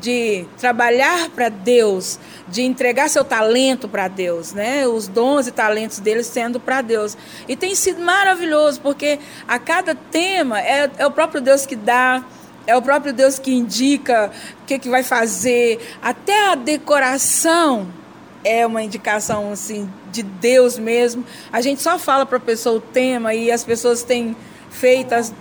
de trabalhar para Deus, de entregar seu talento para Deus, né? Os dons e talentos deles sendo para Deus. E tem sido maravilhoso, porque a cada tema é, é o próprio Deus que dá, é o próprio Deus que indica o que, que vai fazer. Até a decoração é uma indicação assim de Deus mesmo. A gente só fala para a pessoa o tema e as pessoas têm feitas.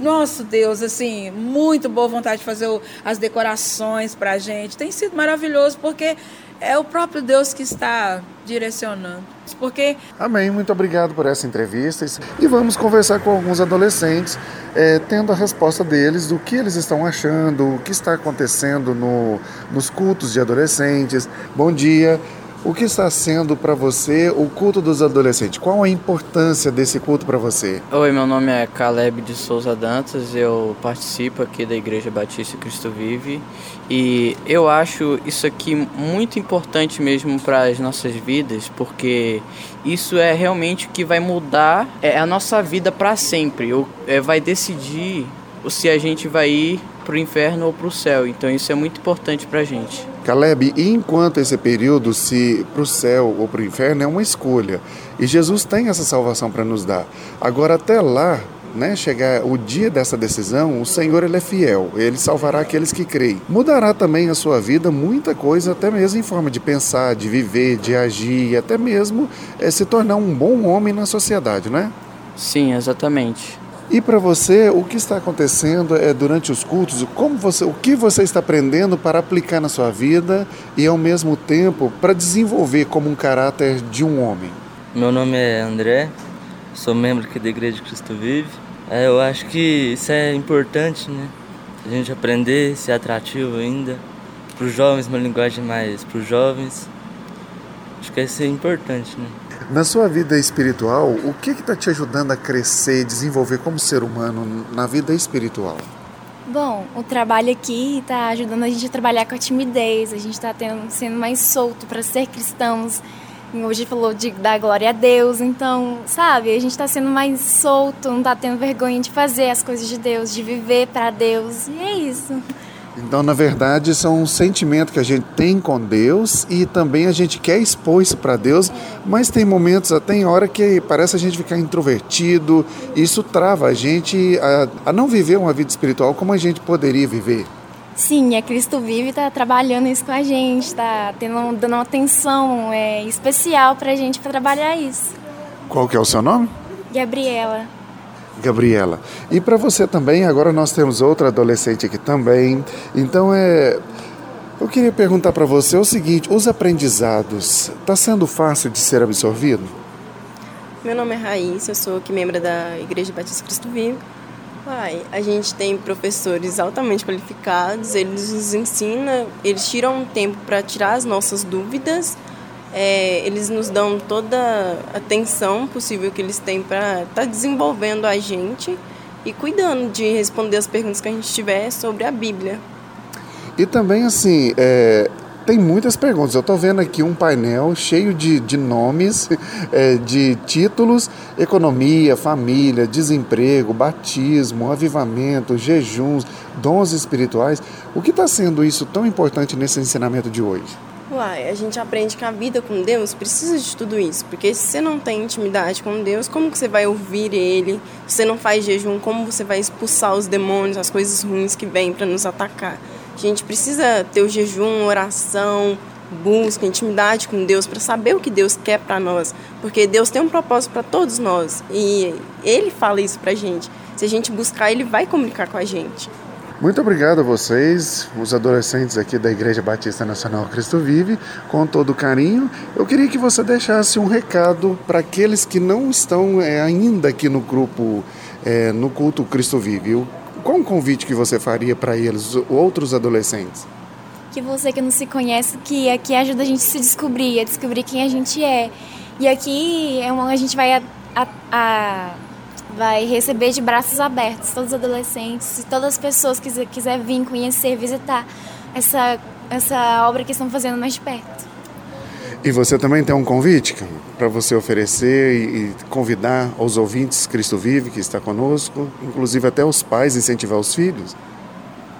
Nosso Deus, assim, muito boa vontade de fazer o, as decorações para a gente. Tem sido maravilhoso porque é o próprio Deus que está direcionando. Porque... Amém, muito obrigado por essa entrevista. E vamos conversar com alguns adolescentes, é, tendo a resposta deles do que eles estão achando, o que está acontecendo no, nos cultos de adolescentes. Bom dia. O que está sendo para você o culto dos adolescentes? Qual a importância desse culto para você? Oi, meu nome é Caleb de Souza Dantas, eu participo aqui da Igreja Batista Cristo Vive e eu acho isso aqui muito importante mesmo para as nossas vidas, porque isso é realmente o que vai mudar é, a nossa vida para sempre, é, vai decidir se a gente vai ir para o inferno ou para o céu. Então isso é muito importante para a gente. Caleb, e enquanto esse período, se para o céu ou para o inferno, é uma escolha. E Jesus tem essa salvação para nos dar. Agora, até lá, né, chegar o dia dessa decisão, o Senhor ele é fiel, ele salvará aqueles que creem. Mudará também a sua vida muita coisa, até mesmo em forma de pensar, de viver, de agir, até mesmo é, se tornar um bom homem na sociedade, não é? Sim, exatamente. E para você, o que está acontecendo é durante os cultos? Como você, o que você está aprendendo para aplicar na sua vida e ao mesmo tempo para desenvolver como um caráter de um homem? Meu nome é André, sou membro aqui da Igreja Cristo Vive. É, eu acho que isso é importante, né? A gente aprender, ser atrativo ainda. Para os jovens, uma linguagem mais para os jovens. Acho que isso é importante, né? Na sua vida espiritual, o que está te ajudando a crescer, desenvolver como ser humano na vida espiritual? Bom, o trabalho aqui está ajudando a gente a trabalhar com a timidez, a gente está sendo mais solto para ser cristãos. Hoje falou de dar glória a Deus, então, sabe, a gente está sendo mais solto, não está tendo vergonha de fazer as coisas de Deus, de viver para Deus, e é isso. Então, na verdade, isso é um sentimento que a gente tem com Deus e também a gente quer expor isso para Deus, mas tem momentos, até em hora que parece a gente ficar introvertido, isso trava a gente a, a não viver uma vida espiritual como a gente poderia viver. Sim, a Cristo Vive está trabalhando isso com a gente, está dando uma atenção é, especial para a gente para trabalhar isso. Qual que é o seu nome? Gabriela. Gabriela. E para você também, agora nós temos outra adolescente aqui também. Então é eu queria perguntar para você o seguinte: os aprendizados, está sendo fácil de ser absorvido? Meu nome é Raíssa, eu sou aqui membro da Igreja Batista Cristo Vivo. Pai, a gente tem professores altamente qualificados, eles nos ensinam, eles tiram um tempo para tirar as nossas dúvidas é, eles nos dão toda a atenção possível que eles têm para estar tá desenvolvendo a gente e cuidando de responder as perguntas que a gente tiver sobre a Bíblia. E também, assim, é, tem muitas perguntas. Eu estou vendo aqui um painel cheio de, de nomes, *laughs* é, de títulos: economia, família, desemprego, batismo, avivamento, jejuns, dons espirituais. O que está sendo isso tão importante nesse ensinamento de hoje? Uai, a gente aprende que a vida com Deus precisa de tudo isso, porque se você não tem intimidade com Deus, como que você vai ouvir Ele? Se você não faz jejum, como você vai expulsar os demônios, as coisas ruins que vêm para nos atacar? A gente precisa ter o jejum, oração, busca, intimidade com Deus para saber o que Deus quer para nós, porque Deus tem um propósito para todos nós e Ele fala isso para gente. Se a gente buscar, Ele vai comunicar com a gente. Muito obrigado a vocês, os adolescentes aqui da Igreja Batista Nacional Cristo Vive, com todo carinho. Eu queria que você deixasse um recado para aqueles que não estão é, ainda aqui no grupo, é, no culto Cristo Vive. Qual um convite que você faria para eles, outros adolescentes? Que você que não se conhece, que aqui ajuda a gente a se descobrir, a descobrir quem a gente é. E aqui é uma, a gente vai a, a, a vai receber de braços abertos todos os adolescentes e todas as pessoas que quiser vir conhecer, visitar essa, essa obra que estão fazendo mais de perto. E você também tem um convite para você oferecer e convidar aos ouvintes Cristo Vive, que está conosco, inclusive até os pais incentivar os filhos?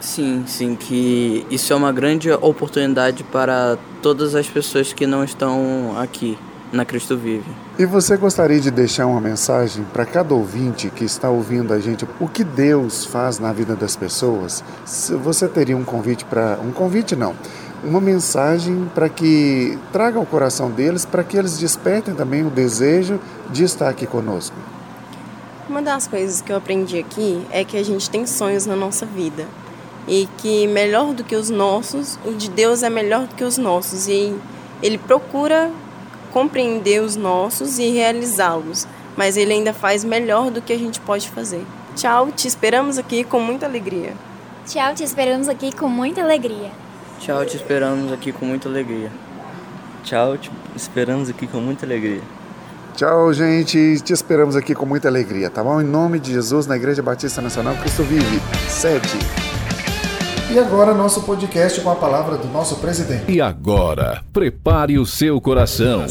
Sim, sim, que isso é uma grande oportunidade para todas as pessoas que não estão aqui na Cristo Vive. E você gostaria de deixar uma mensagem para cada ouvinte que está ouvindo a gente, o que Deus faz na vida das pessoas? Você teria um convite para. Um convite não. Uma mensagem para que traga ao coração deles, para que eles despertem também o desejo de estar aqui conosco. Uma das coisas que eu aprendi aqui é que a gente tem sonhos na nossa vida e que melhor do que os nossos, o de Deus é melhor do que os nossos e ele procura compreender os nossos e realizá-los, mas ele ainda faz melhor do que a gente pode fazer. Tchau, te esperamos aqui com muita alegria. Tchau, te esperamos aqui com muita alegria. Tchau, te esperamos aqui com muita alegria. Tchau, te esperamos aqui com muita alegria. Tchau, gente. Te esperamos aqui com muita alegria, tá bom? Em nome de Jesus, na Igreja Batista Nacional Cristo Vive. Sede. E agora, nosso podcast com a palavra do nosso presidente. E agora, prepare o seu coração.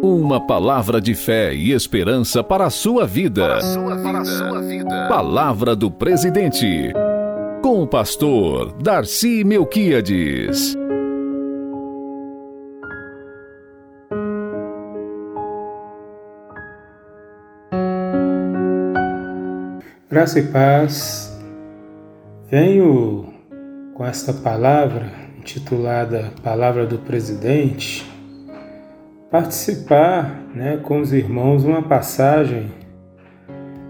Uma palavra de fé e esperança para a sua vida. Palavra do presidente. Com o pastor Darcy Melquiades. Graça e paz. Venho com esta palavra, intitulada Palavra do Presidente, participar né, com os irmãos uma passagem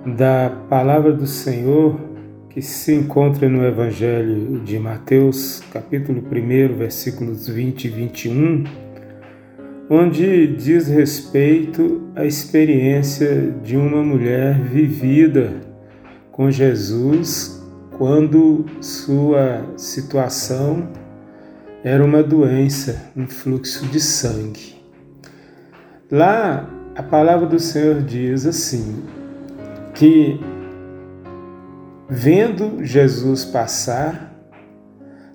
da Palavra do Senhor que se encontra no Evangelho de Mateus, capítulo 1, versículos 20 e 21, onde diz respeito à experiência de uma mulher vivida com Jesus quando sua situação era uma doença, um fluxo de sangue. Lá a palavra do Senhor diz assim: que vendo Jesus passar,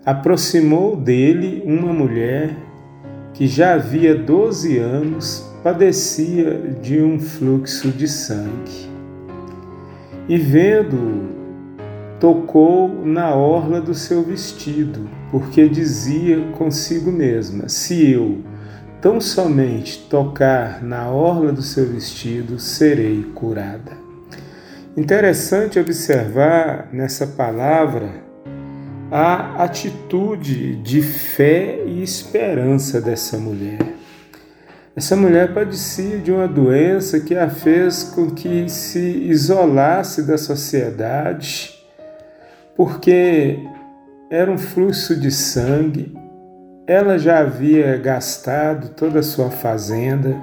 aproximou dele uma mulher que já havia 12 anos padecia de um fluxo de sangue e vendo tocou na orla do seu vestido, porque dizia consigo mesma: Se eu tão somente tocar na orla do seu vestido, serei curada. Interessante observar nessa palavra a atitude de fé e esperança dessa mulher. Essa mulher padecia de uma doença que a fez com que se isolasse da sociedade, porque era um fluxo de sangue, ela já havia gastado toda a sua fazenda,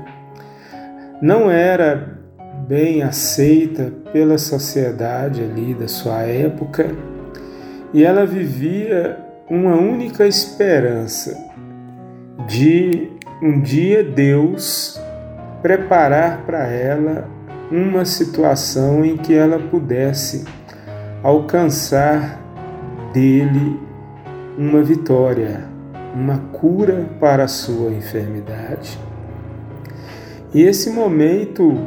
não era bem aceita pela sociedade ali da sua época, e ela vivia uma única esperança de um dia Deus preparar para ela uma situação em que ela pudesse alcançar dele uma vitória, uma cura para a sua enfermidade. E esse momento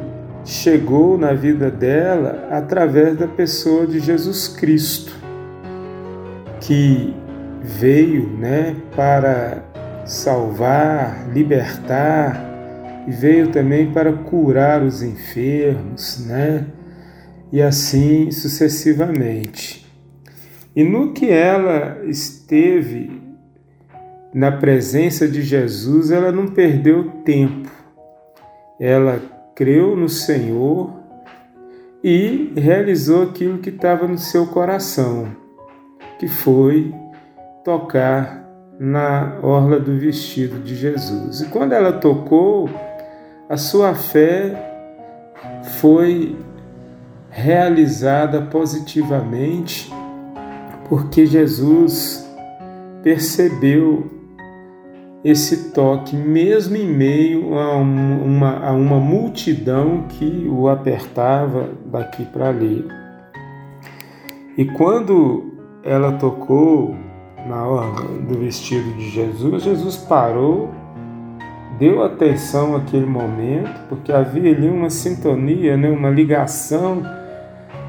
chegou na vida dela através da pessoa de Jesus Cristo, que veio, né, para salvar, libertar e veio também para curar os enfermos, né? E assim sucessivamente. E no que ela esteve na presença de Jesus, ela não perdeu tempo. Ela creu no Senhor e realizou aquilo que estava no seu coração, que foi tocar na orla do vestido de Jesus. E quando ela tocou, a sua fé foi realizada positivamente, porque Jesus percebeu esse toque, mesmo em meio a uma, a uma multidão que o apertava daqui para ali. E quando ela tocou na hora do vestido de Jesus, Jesus parou, deu atenção àquele momento, porque havia ali uma sintonia, né, uma ligação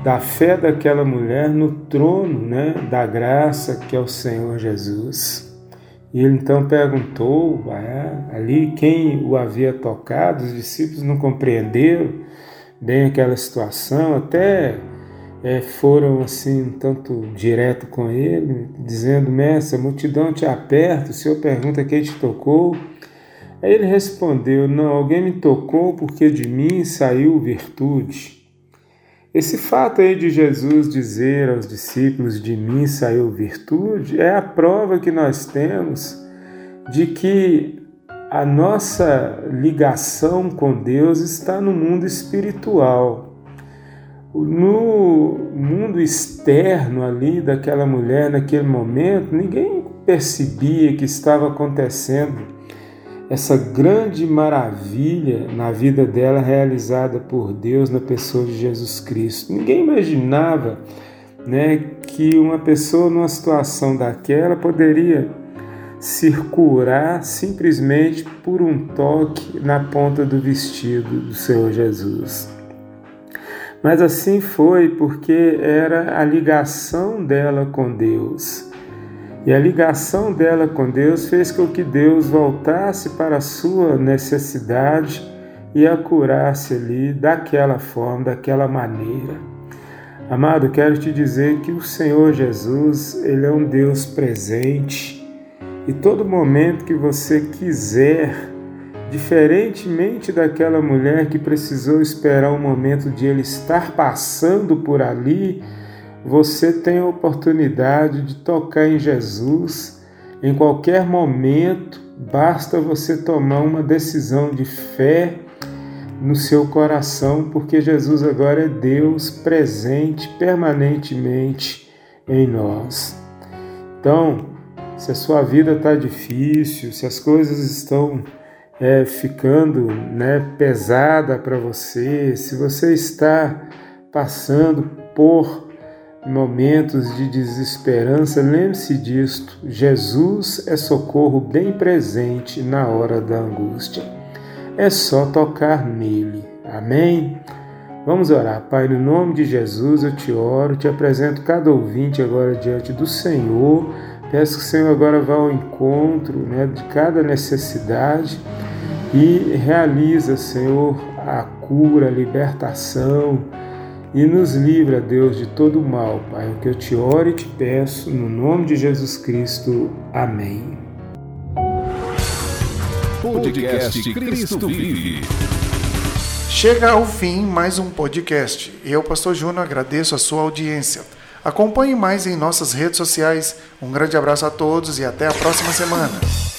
da fé daquela mulher no trono né, da graça que é o Senhor Jesus. E ele então perguntou ali quem o havia tocado, os discípulos não compreenderam bem aquela situação, até é, foram assim um tanto direto com ele, dizendo: Mestre, a multidão te aperta, o senhor pergunta quem te tocou. Aí ele respondeu: Não, alguém me tocou porque de mim saiu virtude. Esse fato aí de Jesus dizer aos discípulos: De mim saiu virtude, é a prova que nós temos de que a nossa ligação com Deus está no mundo espiritual. No mundo externo ali daquela mulher, naquele momento, ninguém percebia que estava acontecendo essa grande maravilha na vida dela realizada por Deus na pessoa de Jesus Cristo. Ninguém imaginava né, que uma pessoa numa situação daquela poderia circular simplesmente por um toque na ponta do vestido do Senhor Jesus. Mas assim foi porque era a ligação dela com Deus. E a ligação dela com Deus fez com que Deus voltasse para a sua necessidade e a curasse ali daquela forma, daquela maneira. Amado, quero te dizer que o Senhor Jesus, ele é um Deus presente e todo momento que você quiser, diferentemente daquela mulher que precisou esperar o momento de ele estar passando por ali, você tem a oportunidade de tocar em Jesus em qualquer momento, basta você tomar uma decisão de fé no seu coração, porque Jesus agora é Deus presente permanentemente em nós. Então, se a sua vida está difícil, se as coisas estão é, ficando né, pesada para você, se você está passando por momentos de desesperança, lembre-se disto: Jesus é socorro bem presente na hora da angústia. É só tocar nele. Amém? Vamos orar. Pai, no nome de Jesus eu te oro, te apresento cada ouvinte agora diante do Senhor Peço que o Senhor agora vá ao encontro né, de cada necessidade e realiza, Senhor, a cura, a libertação e nos livra, Deus, de todo o mal, Pai. O que eu te oro e te peço, no nome de Jesus Cristo. Amém. Podcast Cristo Vive. Chega ao fim mais um podcast. Eu, Pastor Júnior, agradeço a sua audiência. Acompanhe mais em nossas redes sociais. Um grande abraço a todos e até a próxima semana.